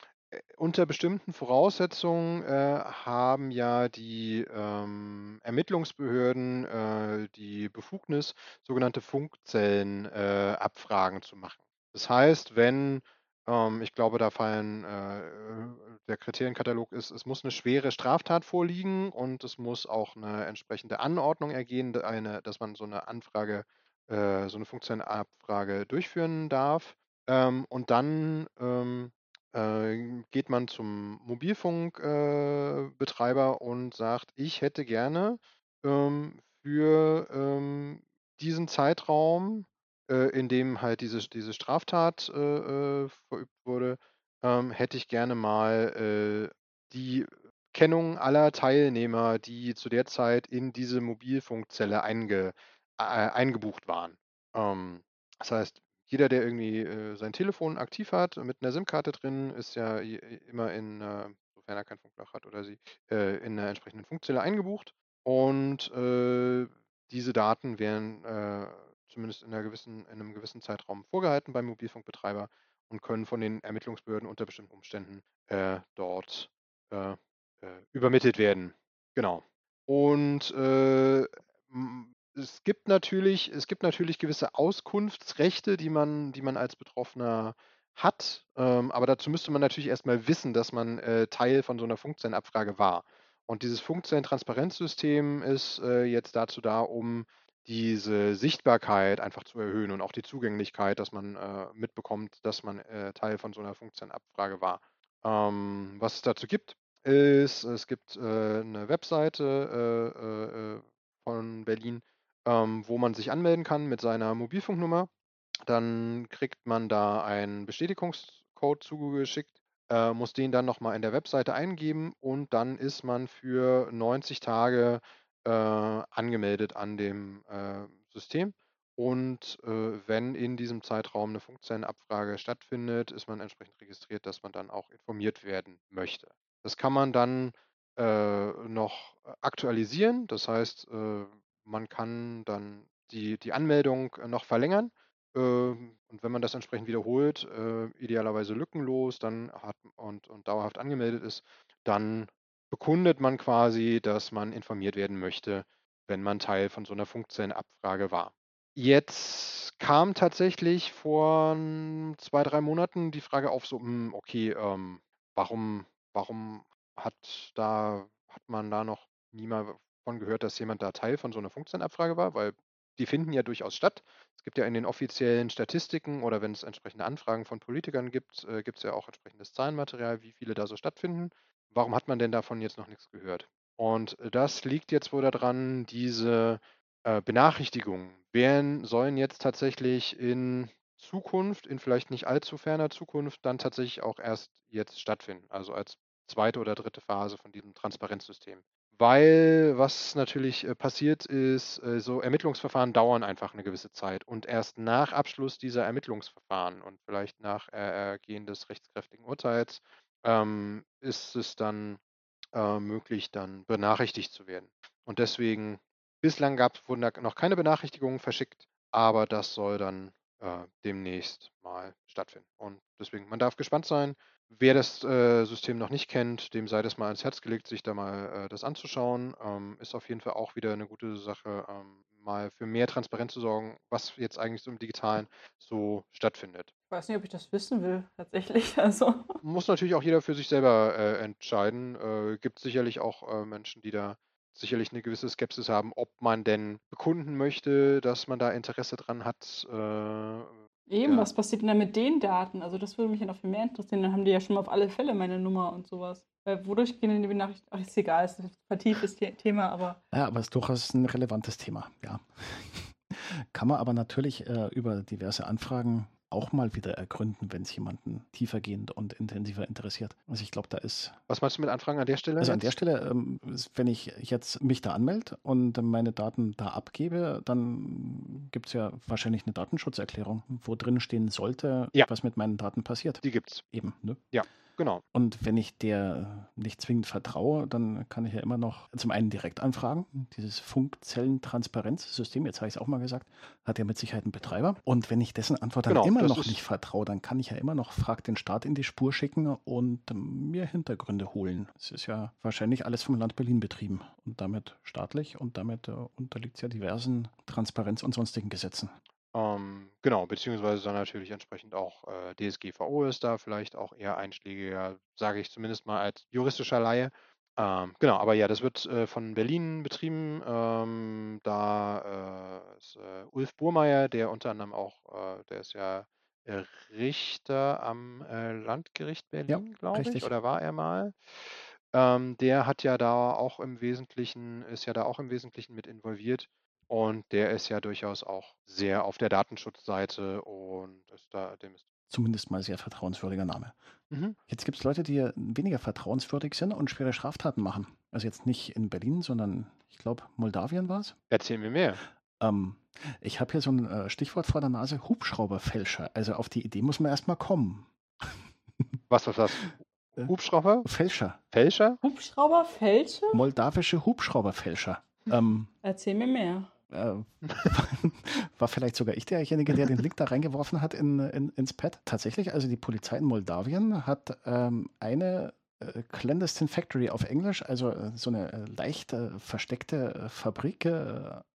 unter bestimmten Voraussetzungen äh, haben ja die ähm, Ermittlungsbehörden äh, die Befugnis, sogenannte Funkzellenabfragen äh, zu machen. Das heißt, wenn, ähm, ich glaube, da fallen, äh, der Kriterienkatalog ist, es muss eine schwere Straftat vorliegen und es muss auch eine entsprechende Anordnung ergehen, eine, dass man so eine Anfrage, äh, so eine Funkzellenabfrage durchführen darf. Ähm, und dann ähm, äh, geht man zum Mobilfunkbetreiber äh, und sagt, ich hätte gerne ähm, für ähm, diesen Zeitraum, äh, in dem halt diese, diese Straftat äh, äh, verübt wurde, ähm, hätte ich gerne mal äh, die Kennung aller Teilnehmer, die zu der Zeit in diese Mobilfunkzelle einge, eingebucht waren. Ähm, das heißt, jeder, der irgendwie äh, sein Telefon aktiv hat mit einer SIM-Karte drin, ist ja immer in, äh, sofern er kein Funkloch hat oder sie, äh, in einer entsprechenden Funkzelle eingebucht. Und äh, diese Daten werden äh, zumindest in, einer gewissen, in einem gewissen Zeitraum vorgehalten beim Mobilfunkbetreiber und können von den Ermittlungsbehörden unter bestimmten Umständen äh, dort übermittelt werden. Genau. Und es gibt natürlich, es gibt natürlich gewisse Auskunftsrechte, die man, die man als Betroffener hat. Ähm, aber dazu müsste man natürlich erstmal wissen, dass man äh, Teil von so einer Funkzellenabfrage war. Und dieses Funkzellentransparenzsystem ist äh, jetzt dazu da, um diese Sichtbarkeit einfach zu erhöhen und auch die Zugänglichkeit, dass man äh, mitbekommt, dass man äh, Teil von so einer Funkzellenabfrage war. Ähm, was es dazu gibt, ist, es gibt äh, eine Webseite äh, von Berlin, ähm, wo man sich anmelden kann mit seiner Mobilfunknummer. Dann kriegt man da einen Bestätigungscode zugeschickt, äh, muss den dann nochmal in der Webseite eingeben und dann ist man für 90 Tage äh, angemeldet an dem äh, System. Und äh, wenn in diesem Zeitraum eine Funkzellenabfrage stattfindet, ist man entsprechend registriert, dass man dann auch informiert werden möchte. Das kann man dann äh, noch aktualisieren. Das heißt, äh, man kann dann die, die Anmeldung äh, noch verlängern. Ähm, und wenn man das entsprechend wiederholt, äh, idealerweise lückenlos dann hat und, und dauerhaft angemeldet ist, dann bekundet man quasi, dass man informiert werden möchte, wenn man Teil von so einer Funkzellenabfrage war. Jetzt kam tatsächlich vor zwei, drei Monaten die Frage auf, so, hm, okay, ähm, warum, warum hat da, hat man da noch nie mal von gehört, dass jemand da Teil von so einer Funkzellenabfrage war? Weil die finden ja durchaus statt. Es gibt ja in den offiziellen Statistiken oder wenn es entsprechende Anfragen von Politikern gibt, äh, gibt es ja auch entsprechendes Zahlenmaterial, wie viele da so stattfinden. Warum hat man denn davon jetzt noch nichts gehört? Und das liegt jetzt wohl daran, diese äh, Benachrichtigungen werden, sollen jetzt tatsächlich in Zukunft, in vielleicht nicht allzu ferner Zukunft, dann tatsächlich auch erst jetzt stattfinden. Also als zweite oder dritte Phase von diesem Transparenzsystem. Weil was natürlich äh, passiert ist, äh, so Ermittlungsverfahren dauern einfach eine gewisse Zeit. Und erst nach Abschluss dieser Ermittlungsverfahren und vielleicht nach Ergehen des rechtskräftigen Urteils ähm, ist es dann äh, möglich, dann benachrichtigt zu werden. Und deswegen Bislang gab, wurden da noch keine Benachrichtigungen verschickt, aber das soll dann äh, demnächst mal stattfinden. Und deswegen, man darf gespannt sein. Wer das äh, System noch nicht kennt, dem sei das mal ans Herz gelegt, sich da mal äh, das anzuschauen. Ähm, ist auf jeden Fall auch wieder eine gute Sache, ähm, mal für mehr Transparenz zu sorgen, was jetzt eigentlich so im Digitalen so stattfindet. Ich weiß nicht, ob ich das wissen will, tatsächlich. [LAUGHS] Also. Muss natürlich auch jeder für sich selber äh, entscheiden. Äh, gibt sicherlich auch äh, Menschen, die da sicherlich eine gewisse Skepsis haben, ob man denn bekunden möchte, dass man da Interesse dran hat. Eben, ja. was passiert denn da mit den Daten? Also das würde mich ja noch viel mehr interessieren. Dann haben die ja schon mal auf alle Fälle meine Nummer und sowas. Weil wodurch gehen denn die Benachrichtigungen? Ach, ist egal, ist ein vertieftes Thema, aber. Ja, aber es ist durchaus ein relevantes Thema, ja. [LAUGHS] Kann man aber natürlich äh, über diverse Anfragen auch mal wieder ergründen, wenn es jemanden tiefergehend und intensiver interessiert. Also ich glaube, da ist. Was meinst du mit Anfragen an der Stelle? Also an der Stelle, ähm, wenn ich jetzt mich da anmelde und meine Daten da abgebe, dann gibt es ja wahrscheinlich eine Datenschutzerklärung, wo drin stehen sollte, ja. was mit meinen Daten passiert. Die gibt's. Eben, ne? Ja. Genau. Und wenn ich der nicht zwingend vertraue, dann kann ich ja immer noch zum einen direkt anfragen. Dieses Funkzellentransparenzsystem, jetzt habe ich es auch mal gesagt, hat ja mit Sicherheit einen Betreiber. Und wenn ich dessen Antwort dann genau, immer noch nicht vertraue, dann kann ich ja immer noch Frag den Staat in die Spur schicken und mir Hintergründe holen. Es ist ja wahrscheinlich alles vom Land Berlin betrieben und damit staatlich und damit äh, unterliegt es ja diversen Transparenz- und sonstigen Gesetzen. Ähm, genau, beziehungsweise dann natürlich entsprechend auch äh, DSGVO ist da vielleicht auch eher einschlägiger, sage ich zumindest mal als juristischer Laie. Ähm, genau, aber ja, das wird äh, von Berlin betrieben. Ähm, da äh, ist äh, Ulf Burmeier, der unter anderem auch, äh, der ist ja Richter am äh, Landgericht Berlin, Ja, glaube ich, oder war er mal? Ähm, der hat ja da auch im Wesentlichen, ist ja da auch im Wesentlichen mit involviert. Und der ist ja durchaus auch sehr auf der Datenschutzseite und ist da, dem ist. Zumindest mal sehr vertrauenswürdiger Name. Mhm. Jetzt gibt es Leute, die weniger vertrauenswürdig sind und schwere Straftaten machen. Also jetzt nicht in Berlin, sondern ich glaube, Moldawien war es. Erzähl mir mehr. Ähm, ich habe hier so ein äh, Stichwort vor der Nase, Hubschrauberfälscher. Also auf die Idee muss man erstmal kommen. [LAUGHS] Was, was, was? Äh, Hubschrauber? Fälscher. Fälscher? Hubschrauber, Fälsche? Moldawische Hubschrauberfälscher. Ähm, Erzähl mir mehr. Äh, [LAUGHS] war vielleicht sogar ich derjenige, der den Link da reingeworfen hat in, in, ins Pad. Tatsächlich, also die Polizei in Moldawien hat ähm, eine äh, Clandestine Factory auf Englisch, also äh, so eine äh, leicht äh, versteckte äh, Fabrik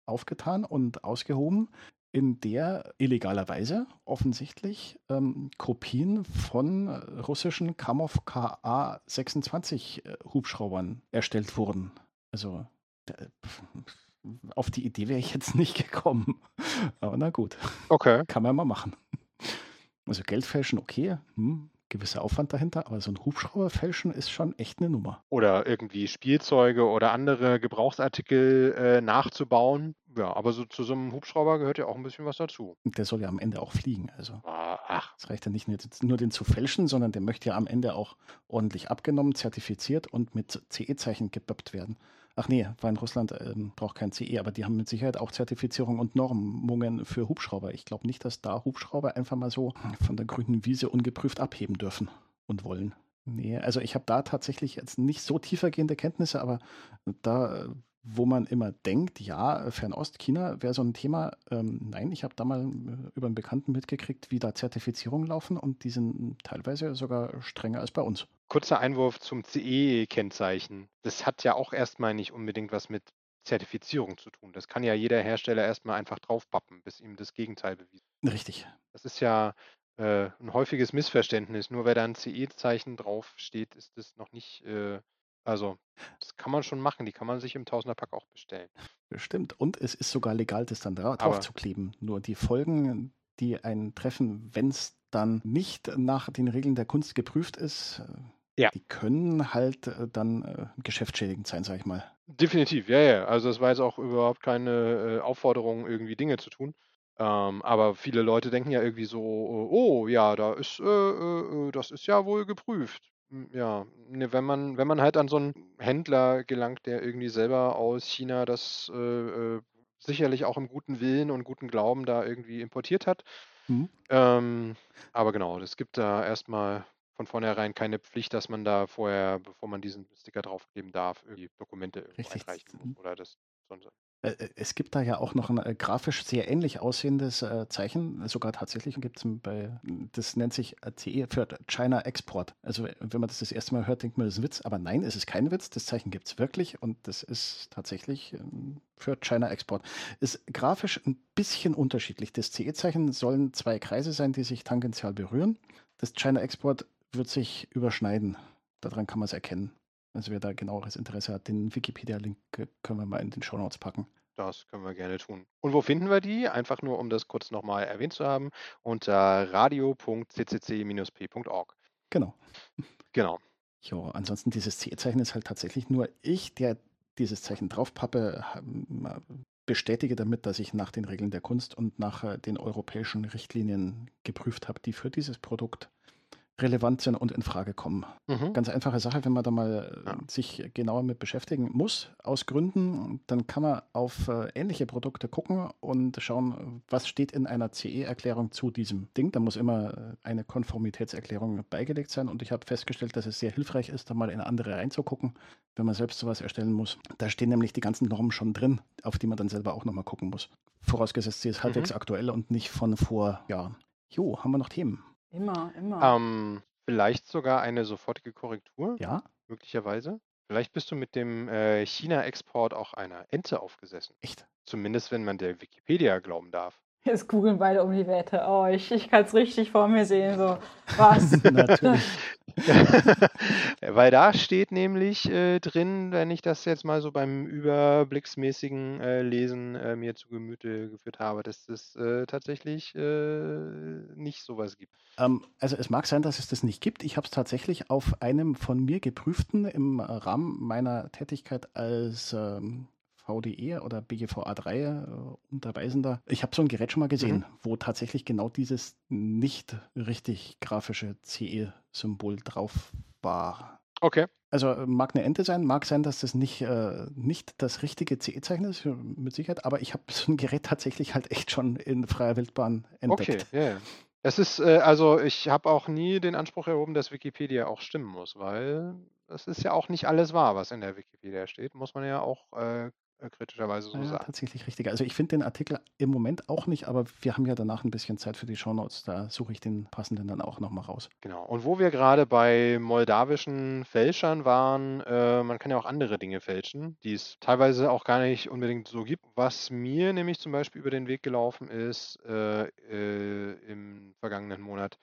aufgetan und ausgehoben, in der illegalerweise offensichtlich ähm, Kopien von russischen Kamov KA-26 äh, Hubschraubern erstellt wurden. Also auf die Idee wäre ich jetzt nicht gekommen. Aber na gut, Okay. kann man mal machen. Also Geld fälschen, okay, hm, gewisser Aufwand dahinter, aber so ein Hubschrauber fälschen ist schon echt eine Nummer. Oder irgendwie Spielzeuge oder andere Gebrauchsartikel äh, nachzubauen, Ja, aber so zu so einem Hubschrauber gehört ja auch ein bisschen was dazu. Der soll ja am Ende auch fliegen. Also Ah, Ach, es reicht ja nicht nur, nur den zu fälschen, sondern der möchte ja am Ende auch ordentlich abgenommen, zertifiziert und mit CE-Zeichen geböppt werden. Ach nee, weil in Russland ähm, braucht kein CE, aber die haben mit Sicherheit auch Zertifizierung und Normungen für Hubschrauber. Ich glaube nicht, dass da Hubschrauber einfach mal so von der grünen Wiese ungeprüft abheben dürfen und wollen. Nee, also ich habe da tatsächlich jetzt nicht so tiefergehende Kenntnisse, aber da, äh, wo man immer denkt, ja, Fernost, China wäre so ein Thema. Ähm, nein, ich habe da mal äh, über einen Bekannten mitgekriegt, wie da Zertifizierungen laufen und die sind teilweise sogar strenger als bei uns. kurzer Einwurf zum CE-Kennzeichen. Das hat ja auch erstmal nicht unbedingt was mit Zertifizierung zu tun. Das kann ja jeder Hersteller erstmal einfach draufpappen, bis ihm das Gegenteil bewiesen Richtig. Das ist ja äh, ein häufiges Missverständnis. Nur weil da ein CE-Zeichen draufsteht, ist das noch nicht, äh, also das kann man schon machen. Die kann man sich im Tausenderpack auch bestellen. Stimmt. Und es ist sogar legal, das dann dra drauf zu kleben. Nur die Folgen, die einen treffen, wenn es dann nicht nach den Regeln der Kunst geprüft ist, äh, Ja. die können halt äh, dann äh, geschäftsschädigend sein, sag ich mal. Definitiv, ja, ja. Also es war jetzt auch überhaupt keine äh, Aufforderung, irgendwie Dinge zu tun. Ähm, aber viele Leute denken ja irgendwie so, äh, oh ja, da ist, äh, das ist ja wohl geprüft. Hm, Ja, ne, wenn man, wenn man halt an so einen Händler gelangt, der irgendwie selber aus China das äh, äh, sicherlich auch im guten Willen und guten Glauben da irgendwie importiert hat. Mhm. Ähm, aber genau, es gibt da erstmal von vornherein keine Pflicht, dass man da vorher, bevor man diesen Sticker draufkleben darf, irgendwie Dokumente irgendwo Richtig. einreichen muss oder das sonst. Äh, äh, Es gibt da ja auch noch ein äh, grafisch sehr ähnlich aussehendes Zeichen, sogar tatsächlich gibt es bei, das nennt sich CE für China Export. Also wenn man das das erste Mal hört, denkt man, das ist ein Witz, aber nein, es ist kein Witz, das Zeichen gibt es wirklich und das ist tatsächlich ähm, für China Export. Ist grafisch ein bisschen unterschiedlich. Das CE-Zeichen sollen zwei Kreise sein, die sich tangential berühren. Das China Export wird sich überschneiden. Daran kann man es erkennen. Also wer da genaueres Interesse hat, den Wikipedia-Link können wir mal in den Show Notes packen. Das können wir gerne tun. Und wo finden wir die? Einfach nur, um das kurz nochmal erwähnt zu haben, unter radio.ccc-p.org. Genau. Genau. Jo, ansonsten dieses CE-Zeichen ist halt tatsächlich nur ich, der dieses Zeichen draufpappe, ha- bestätige damit, dass ich nach den Regeln der Kunst und nach äh, den europäischen Richtlinien geprüft habe, die für dieses Produkt relevant sind und in Frage kommen. Mhm. Ganz einfache Sache, wenn man da mal äh, Ja. sich genauer mit beschäftigen muss, aus Gründen, dann kann man auf äh, ähnliche Produkte gucken und schauen, was steht in einer CE-Erklärung zu diesem Ding. Da muss immer äh, eine Konformitätserklärung beigelegt sein und ich habe festgestellt, dass es sehr hilfreich ist, da mal in andere reinzugucken, wenn man selbst sowas erstellen muss. Da stehen nämlich die ganzen Normen schon drin, auf die man dann selber auch nochmal gucken muss. Vorausgesetzt, sie ist halbwegs aktuell und nicht von vor Jahren. Jo, haben wir noch Themen? Immer, immer. Ähm, vielleicht sogar eine sofortige Korrektur, Ja? möglicherweise. Vielleicht bist du mit dem äh, China-Export auch einer Ente aufgesessen. Echt? Zumindest, wenn man der Wikipedia glauben darf. Jetzt googeln beide um die Wette. Oh, ich, ich kann es richtig vor mir sehen. So, was? [LAUGHS] Natürlich. [LAUGHS] Weil da steht nämlich äh, drin, wenn ich das jetzt mal so beim überblicksmäßigen äh, Lesen äh, mir zu Gemüte geführt habe, dass es äh, tatsächlich äh, nicht sowas gibt. Ähm, also es mag sein, dass es das nicht gibt. Ich habe es tatsächlich auf einem von mir geprüften im Rahmen meiner Tätigkeit als ähm, VDE oder BGVA 3 äh, Unterweisender. Ich habe so ein Gerät schon mal gesehen, Mhm. wo tatsächlich genau dieses nicht richtig grafische CE-Symbol drauf war. Okay. Also äh, mag eine Ente sein, mag sein, dass das nicht, äh, nicht das richtige CE-Zeichen ist, äh, mit Sicherheit, aber ich habe [LAUGHS] so ein Gerät tatsächlich halt echt schon in freier Wildbahn Okay, entdeckt. ja, ja. Es ist, äh, also ich habe auch nie den Anspruch erhoben, dass Wikipedia auch stimmen muss, weil das ist ja auch nicht alles wahr, was in der Wikipedia steht, muss man ja auch äh, kritischerweise so Ja, sagen. tatsächlich richtig. Also ich finde den Artikel im Moment auch nicht, aber wir haben ja danach ein bisschen Zeit für die Shownotes. Da suche ich den passenden dann auch nochmal raus. Genau. Und wo wir gerade bei moldawischen Fälschern waren, äh, man kann ja auch andere Dinge fälschen, die es teilweise auch gar nicht unbedingt so gibt. Was mir nämlich zum Beispiel über den Weg gelaufen ist äh, äh, im vergangenen Monat,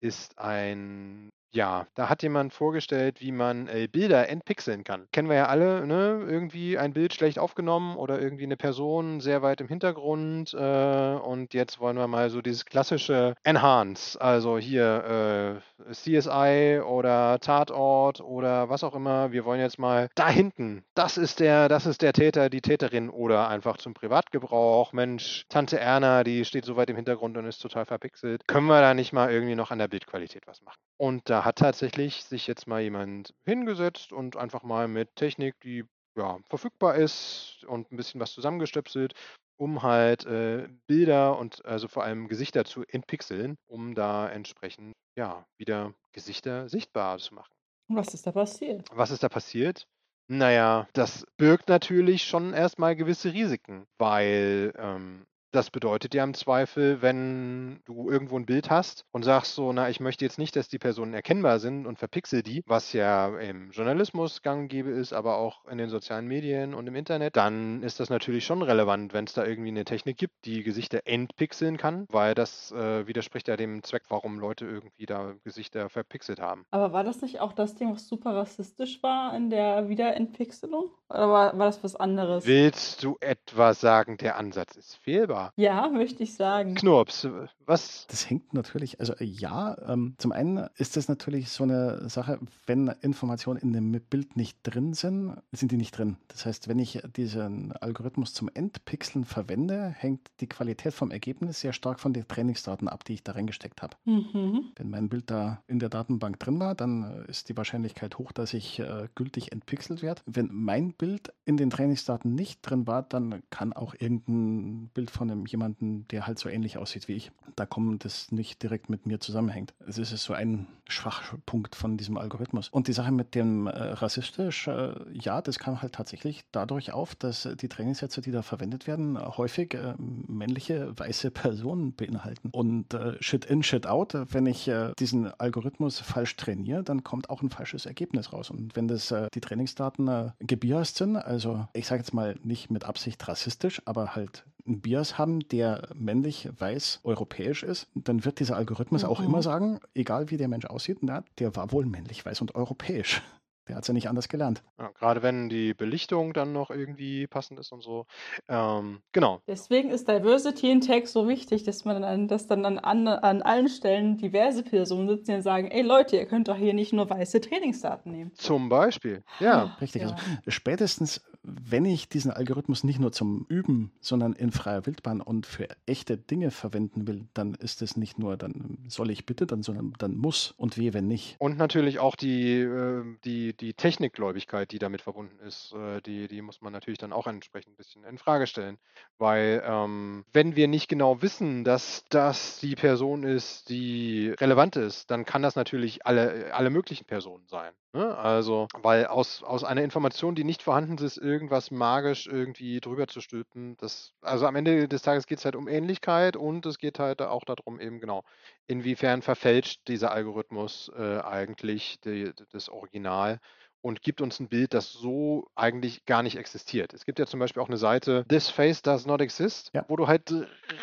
ist ein Ja, da hat jemand vorgestellt, wie man äh, Bilder entpixeln kann. Kennen wir ja alle, ne? Irgendwie ein Bild schlecht aufgenommen oder irgendwie eine Person sehr weit im Hintergrund. Äh, und jetzt wollen wir mal so dieses klassische Enhance, also hier äh, CSI oder Tatort oder was auch immer. Wir wollen jetzt mal da hinten, das ist der, das ist der Täter, die Täterin oder einfach zum Privatgebrauch. Mensch, Tante Erna, die steht so weit im Hintergrund und ist total verpixelt. Können wir da nicht mal irgendwie noch an der Bildqualität was machen? Und da hat tatsächlich sich jetzt mal jemand hingesetzt und einfach mal mit Technik, die ja, verfügbar ist und ein bisschen was zusammengestöpselt, um halt äh, Bilder und also vor allem Gesichter zu entpixeln, um da entsprechend ja wieder Gesichter sichtbar zu machen. Was ist da passiert? Was ist da passiert? Naja, das birgt natürlich schon erstmal gewisse Risiken, weil ähm, das bedeutet ja im Zweifel, wenn du irgendwo ein Bild hast und sagst so, na, ich möchte jetzt nicht, dass die Personen erkennbar sind und verpixel die, was ja im Journalismus gang und gäbe ist, aber auch in den sozialen Medien und im Internet, dann ist das natürlich schon relevant, wenn es da irgendwie eine Technik gibt, die Gesichter entpixeln kann, weil das äh, widerspricht ja dem Zweck, warum Leute irgendwie da Gesichter verpixelt haben. Aber war das nicht auch das Ding, was super rassistisch war in der Wiederentpixelung? Oder war, war das was anderes? Willst du etwa sagen, der Ansatz ist fehlbar? Ja, möchte ich sagen. Knurps, was? Das hängt natürlich, also ja, ähm, zum einen ist das natürlich so eine Sache, wenn Informationen in dem Bild nicht drin sind, sind die nicht drin. Das heißt, wenn ich diesen Algorithmus zum Entpixeln verwende, hängt die Qualität vom Ergebnis sehr stark von den Trainingsdaten ab, die ich da reingesteckt habe. Mhm. Wenn mein Bild da in der Datenbank drin war, dann ist die Wahrscheinlichkeit hoch, dass ich äh, gültig entpixelt werde. Wenn mein Bild in den Trainingsdaten nicht drin war, dann kann auch irgendein Bild von einem jemanden, der halt so ähnlich aussieht wie ich, da kommen das nicht direkt mit mir zusammenhängt. Es ist so ein Schwachpunkt von diesem Algorithmus. Und die Sache mit dem äh, rassistisch, äh, ja, das kam halt tatsächlich dadurch auf, dass die Trainingssätze, die da verwendet werden, häufig äh, männliche weiße Personen beinhalten. Und äh, Shit in, Shit out, wenn ich äh, diesen Algorithmus falsch trainiere, dann kommt auch ein falsches Ergebnis raus. Und wenn das äh, die Trainingsdaten gebiased sind, also ich sage jetzt mal nicht mit Absicht rassistisch, aber halt ein Bias haben, der männlich, weiß, europäisch ist, dann wird dieser Algorithmus mhm. auch immer sagen, egal wie der Mensch aussieht, na, der war wohl männlich, weiß und europäisch. Der hat es ja nicht anders gelernt. Ja, gerade wenn die Belichtung dann noch irgendwie passend ist und so. Ähm, genau. Deswegen ist Diversity in Tech so wichtig, dass man dann, dass dann an, an allen Stellen diverse Personen sitzen, die sagen, ey Leute, ihr könnt doch hier nicht nur weiße Trainingsdaten nehmen. Zum Beispiel, ja. Richtig. Ja. Also spätestens, wenn ich diesen Algorithmus nicht nur zum Üben, sondern in freier Wildbahn und für echte Dinge verwenden will, dann ist es nicht nur, dann soll ich bitte, dann, sondern dann muss und wehe, wenn nicht. Und natürlich auch die, äh, die die Technikgläubigkeit, die damit verbunden ist, äh, die, die muss man natürlich dann auch entsprechend ein bisschen in Frage stellen. Weil ähm, wenn wir nicht genau wissen, dass das die Person ist, die relevant ist, dann kann das natürlich alle, alle möglichen Personen sein. Ne? Also, weil aus, aus einer Information, die nicht vorhanden ist, irgendwas magisch irgendwie drüber zu stülpen, das, also am Ende des Tages geht es halt um Ähnlichkeit und es geht halt auch darum, eben genau, inwiefern verfälscht dieser Algorithmus äh, eigentlich die, das Original und gibt uns ein Bild, das so eigentlich gar nicht existiert. Es gibt ja zum Beispiel auch eine Seite, This Face Does Not Exist, ja. wo du halt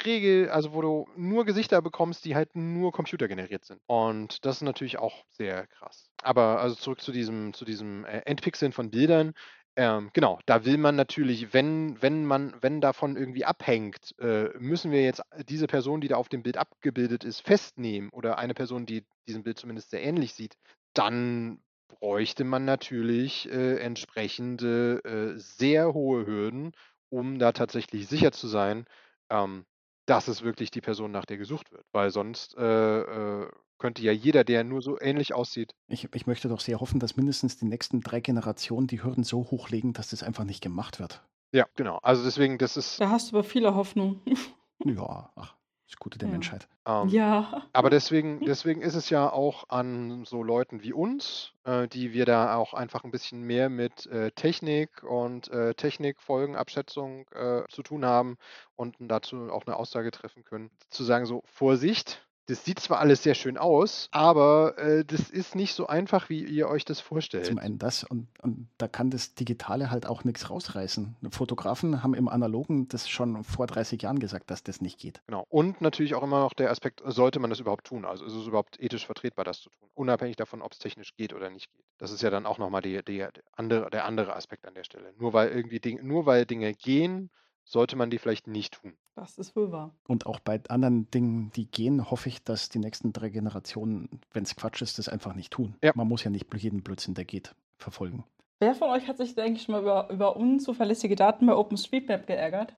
Regel, also wo du nur Gesichter bekommst, die halt nur computergeneriert sind. Und das ist natürlich auch sehr krass. Aber also zurück zu diesem, zu diesem äh, Entpixeln von Bildern. Ähm, genau, da will man natürlich, wenn, wenn man, wenn davon irgendwie abhängt, äh, müssen wir jetzt diese Person, die da auf dem Bild abgebildet ist, festnehmen oder eine Person, die diesem Bild zumindest sehr ähnlich sieht, dann bräuchte man natürlich äh, entsprechende äh, sehr hohe Hürden, um da tatsächlich sicher zu sein, ähm, dass es wirklich die Person, nach der gesucht wird. Weil sonst äh, äh, könnte ja jeder, der nur so ähnlich aussieht. Ich, ich möchte doch sehr hoffen, dass mindestens die nächsten drei Generationen die Hürden so hochlegen, dass das einfach nicht gemacht wird. Ja, genau. Also deswegen, das ist. Da hast du aber viele Hoffnung. [LAUGHS] ja, ach. Das Gute der Ja. Menschheit. Ähm, Ja. aber deswegen, deswegen ist es ja auch an so Leuten wie uns, äh, die wir da auch einfach ein bisschen mehr mit äh, Technik und äh, Technikfolgenabschätzung äh, zu tun haben und dazu auch eine Aussage treffen können, zu sagen so, Vorsicht, das sieht zwar alles sehr schön aus, aber äh, das ist nicht so einfach, wie ihr euch das vorstellt. Zum einen das und, und da kann das Digitale halt auch nichts rausreißen. Fotografen haben im Analogen das schon vor 30 Jahren gesagt, dass das nicht geht. Genau. Und natürlich auch immer noch der Aspekt, sollte man das überhaupt tun? Also ist es überhaupt ethisch vertretbar, das zu tun? Unabhängig davon, ob es technisch geht oder nicht geht. Das ist ja dann auch nochmal die, die, andere, der andere Aspekt an der Stelle. Nur weil irgendwie Ding, nur weil Dinge gehen, sollte man die vielleicht nicht tun. Das ist wohl wahr. Und auch bei anderen Dingen, die gehen, hoffe ich, dass die nächsten drei Generationen, wenn es Quatsch ist, das einfach nicht tun. Ja. Man muss ja nicht jeden Blödsinn, der geht, verfolgen. Wer von euch hat sich, denke ich, mal über, über unzuverlässige Daten bei OpenStreetMap geärgert?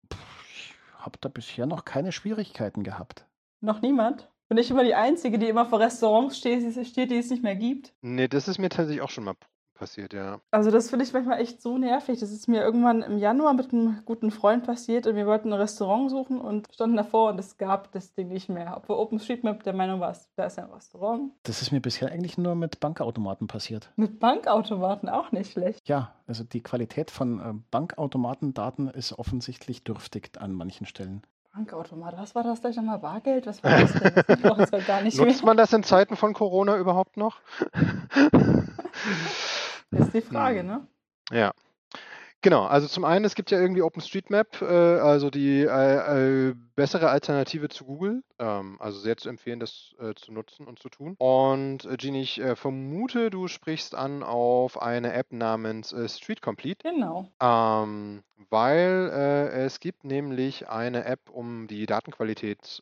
Ich habe da bisher noch keine Schwierigkeiten gehabt. Noch niemand? Bin ich immer die Einzige, die immer vor Restaurants steht, steht, die es nicht mehr gibt? Nee, das ist mir tatsächlich auch schon mal passiert, ja. Also das finde ich manchmal echt so nervig. Das ist mir irgendwann im Januar mit einem guten Freund passiert und wir wollten ein Restaurant suchen und standen davor und es gab das Ding nicht mehr. Obwohl OpenStreetMap der Meinung war, da ist ja ein Restaurant. Das ist mir bisher eigentlich nur mit Bankautomaten passiert. Mit Bankautomaten auch nicht schlecht. Ja, also die Qualität von äh, Bankautomatendaten ist offensichtlich dürftig an manchen Stellen. Bankautomat, was war das gleich nochmal? Bargeld? Was war das denn? Das [LAUGHS] es gar nicht Nutzt mehr. man das in Zeiten von Corona überhaupt noch? [LAUGHS] Das ist die [LAUGHS] Frage, Hm. ne? Ja. Genau, also zum einen, es gibt ja irgendwie OpenStreetMap, äh, also die äh, äh, bessere Alternative zu Google. Ähm, also sehr zu empfehlen, das äh, zu nutzen und zu tun. Und äh, Gini, ich äh, vermute, du sprichst an auf eine App namens äh, Street Complete. Genau. Ähm, weil es gibt nämlich eine App, um die Datenqualität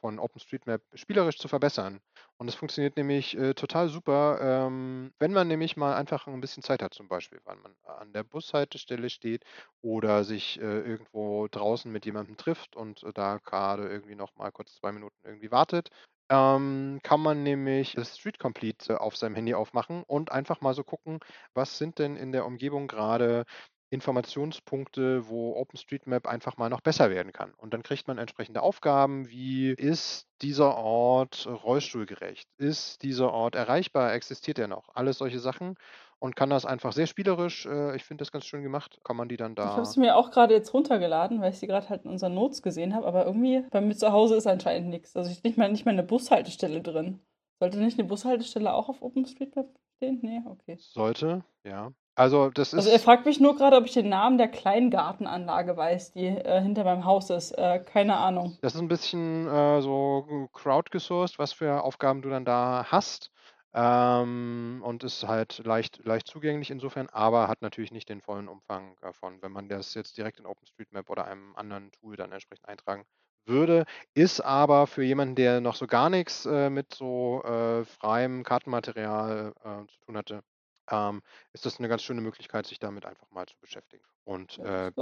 von OpenStreetMap spielerisch zu verbessern. Und es funktioniert nämlich äh, total super, ähm, wenn man nämlich mal einfach ein bisschen Zeit hat, zum Beispiel, weil man an der Bushaltestelle steht oder sich äh, irgendwo draußen mit jemandem trifft und äh, da gerade irgendwie noch mal kurz zwei Minuten irgendwie wartet. Ähm, kann man nämlich das Street Complete äh, auf seinem Handy aufmachen und einfach mal so gucken, was sind denn in der Umgebung gerade Informationspunkte, wo OpenStreetMap einfach mal noch besser werden kann. Und dann kriegt man entsprechende Aufgaben, wie ist dieser Ort rollstuhlgerecht? Ist dieser Ort erreichbar? Existiert er noch? Alles solche Sachen und kann das einfach sehr spielerisch, äh, ich finde das ganz schön gemacht, kann man die dann Ich habe da. sie mir auch gerade jetzt runtergeladen, weil ich sie gerade halt in unseren Notes gesehen habe, aber irgendwie bei mir zu Hause ist anscheinend nichts. Also ich nicht mal nicht mal eine Bushaltestelle drin. Sollte nicht eine Bushaltestelle auch auf OpenStreetMap stehen? Nee, okay. Sollte, ja. Also das Also er ist, fragt mich nur gerade, ob ich den Namen der Kleingartenanlage weiß, die äh, hinter meinem Haus ist. Äh, keine Ahnung. das ist ein bisschen äh, so crowdgesourced, was für Aufgaben du dann da hast. Ähm, und ist halt leicht, leicht zugänglich insofern, aber hat natürlich nicht den vollen Umfang davon, wenn man das jetzt direkt in OpenStreetMap oder einem anderen Tool dann entsprechend eintragen würde. Ist aber für jemanden, der noch so gar nichts äh, mit so äh, freiem Kartenmaterial äh, zu tun hatte, ähm, ist das eine ganz schöne Möglichkeit, sich damit einfach mal zu beschäftigen und äh,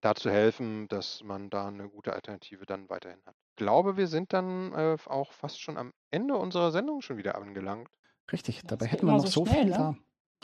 da zu helfen, dass man da eine gute Alternative dann weiterhin hat. Ich glaube, wir sind dann äh, auch fast schon am Ende unserer Sendung schon wieder angelangt. Richtig, Das dabei hätten wir noch so schnell, viel ne? da.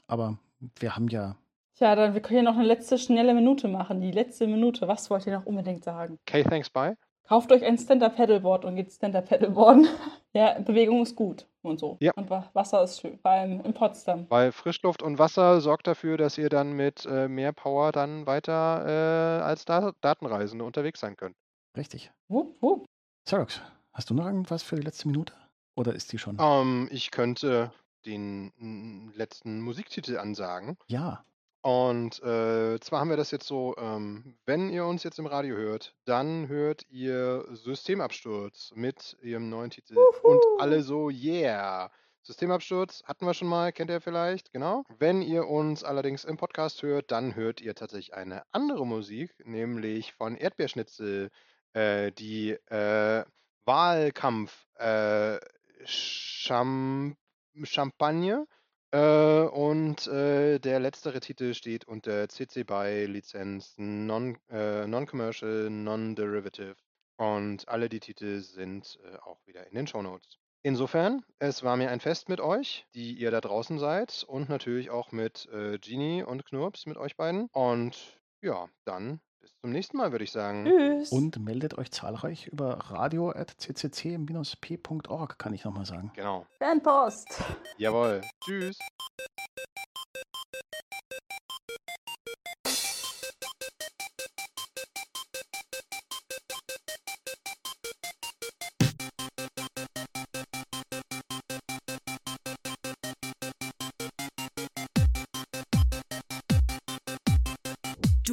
Aber wir haben ja, Tja, dann wir können ja noch eine letzte schnelle Minute machen. Die letzte Minute. Was wollt ihr noch unbedingt sagen? Okay, thanks, bye. Kauft euch ein Stand-Up-Paddleboard und geht Stand-Up-Paddleboarden. [LAUGHS] ja, Bewegung ist gut und so. Ja. Und Wa- Wasser ist schön. Vor allem in Potsdam. Weil Frischluft und Wasser sorgt dafür, dass ihr dann mit äh, mehr Power dann weiter äh, als Da Datenreisende unterwegs sein könnt. richtig. Wupp, wupp. Xerox, hast du noch irgendwas für die letzte Minute? Oder ist die schon? Ähm, ich könnte den letzten Musiktitel ansagen. Ja, Und äh, zwar haben wir das jetzt so, ähm, wenn ihr uns jetzt im Radio hört, dann hört ihr Systemabsturz mit ihrem neuen Titel. Und alle so, yeah. Systemabsturz hatten wir schon mal, kennt ihr vielleicht, genau. Wenn ihr uns allerdings im Podcast hört, dann hört ihr tatsächlich eine andere Musik, nämlich von Erdbeerschnitzel, äh, die äh, Wahlkampf äh, Cham Champagne. Äh, und äh, der letztere Titel steht unter CC BY Lizenz non, äh, Non-Commercial, Non-Derivative. Und alle die Titel sind äh, auch wieder in den Shownotes. Insofern, es war mir ein Fest mit euch, die ihr da draußen seid und natürlich auch mit äh, Genie und Knurps, mit euch beiden. Und ja, dann bis zum nächsten Mal, würde ich sagen. Tschüss. und meldet euch zahlreich über radio.ccc-p.org, kann ich nochmal sagen. Genau. Fanpost. Jawohl. Tschüss.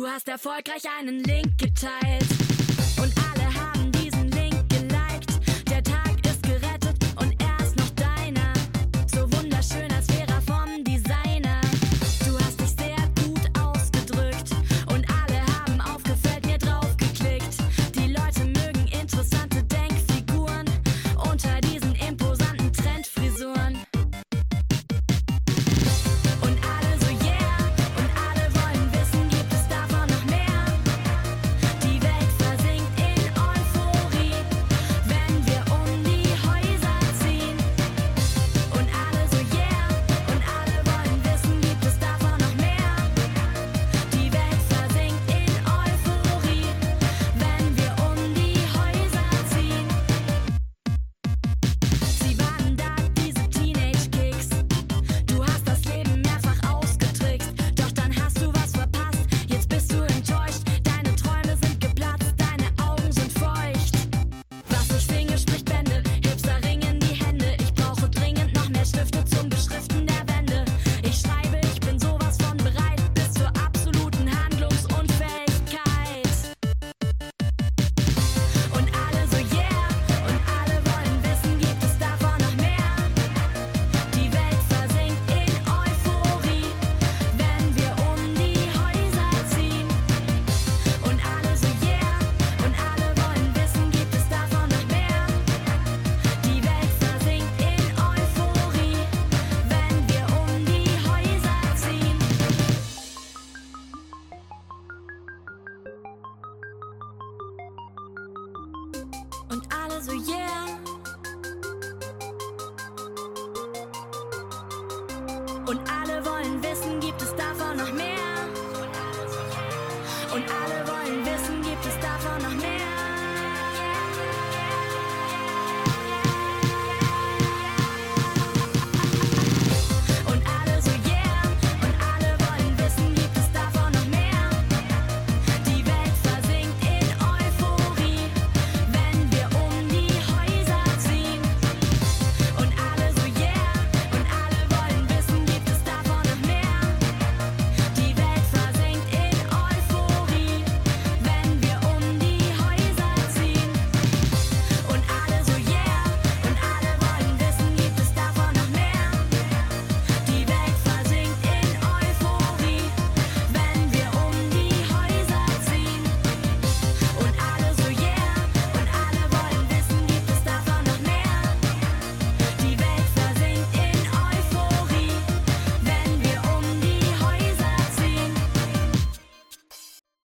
Hast erfolgreich einen Link geteilt zum Beschriften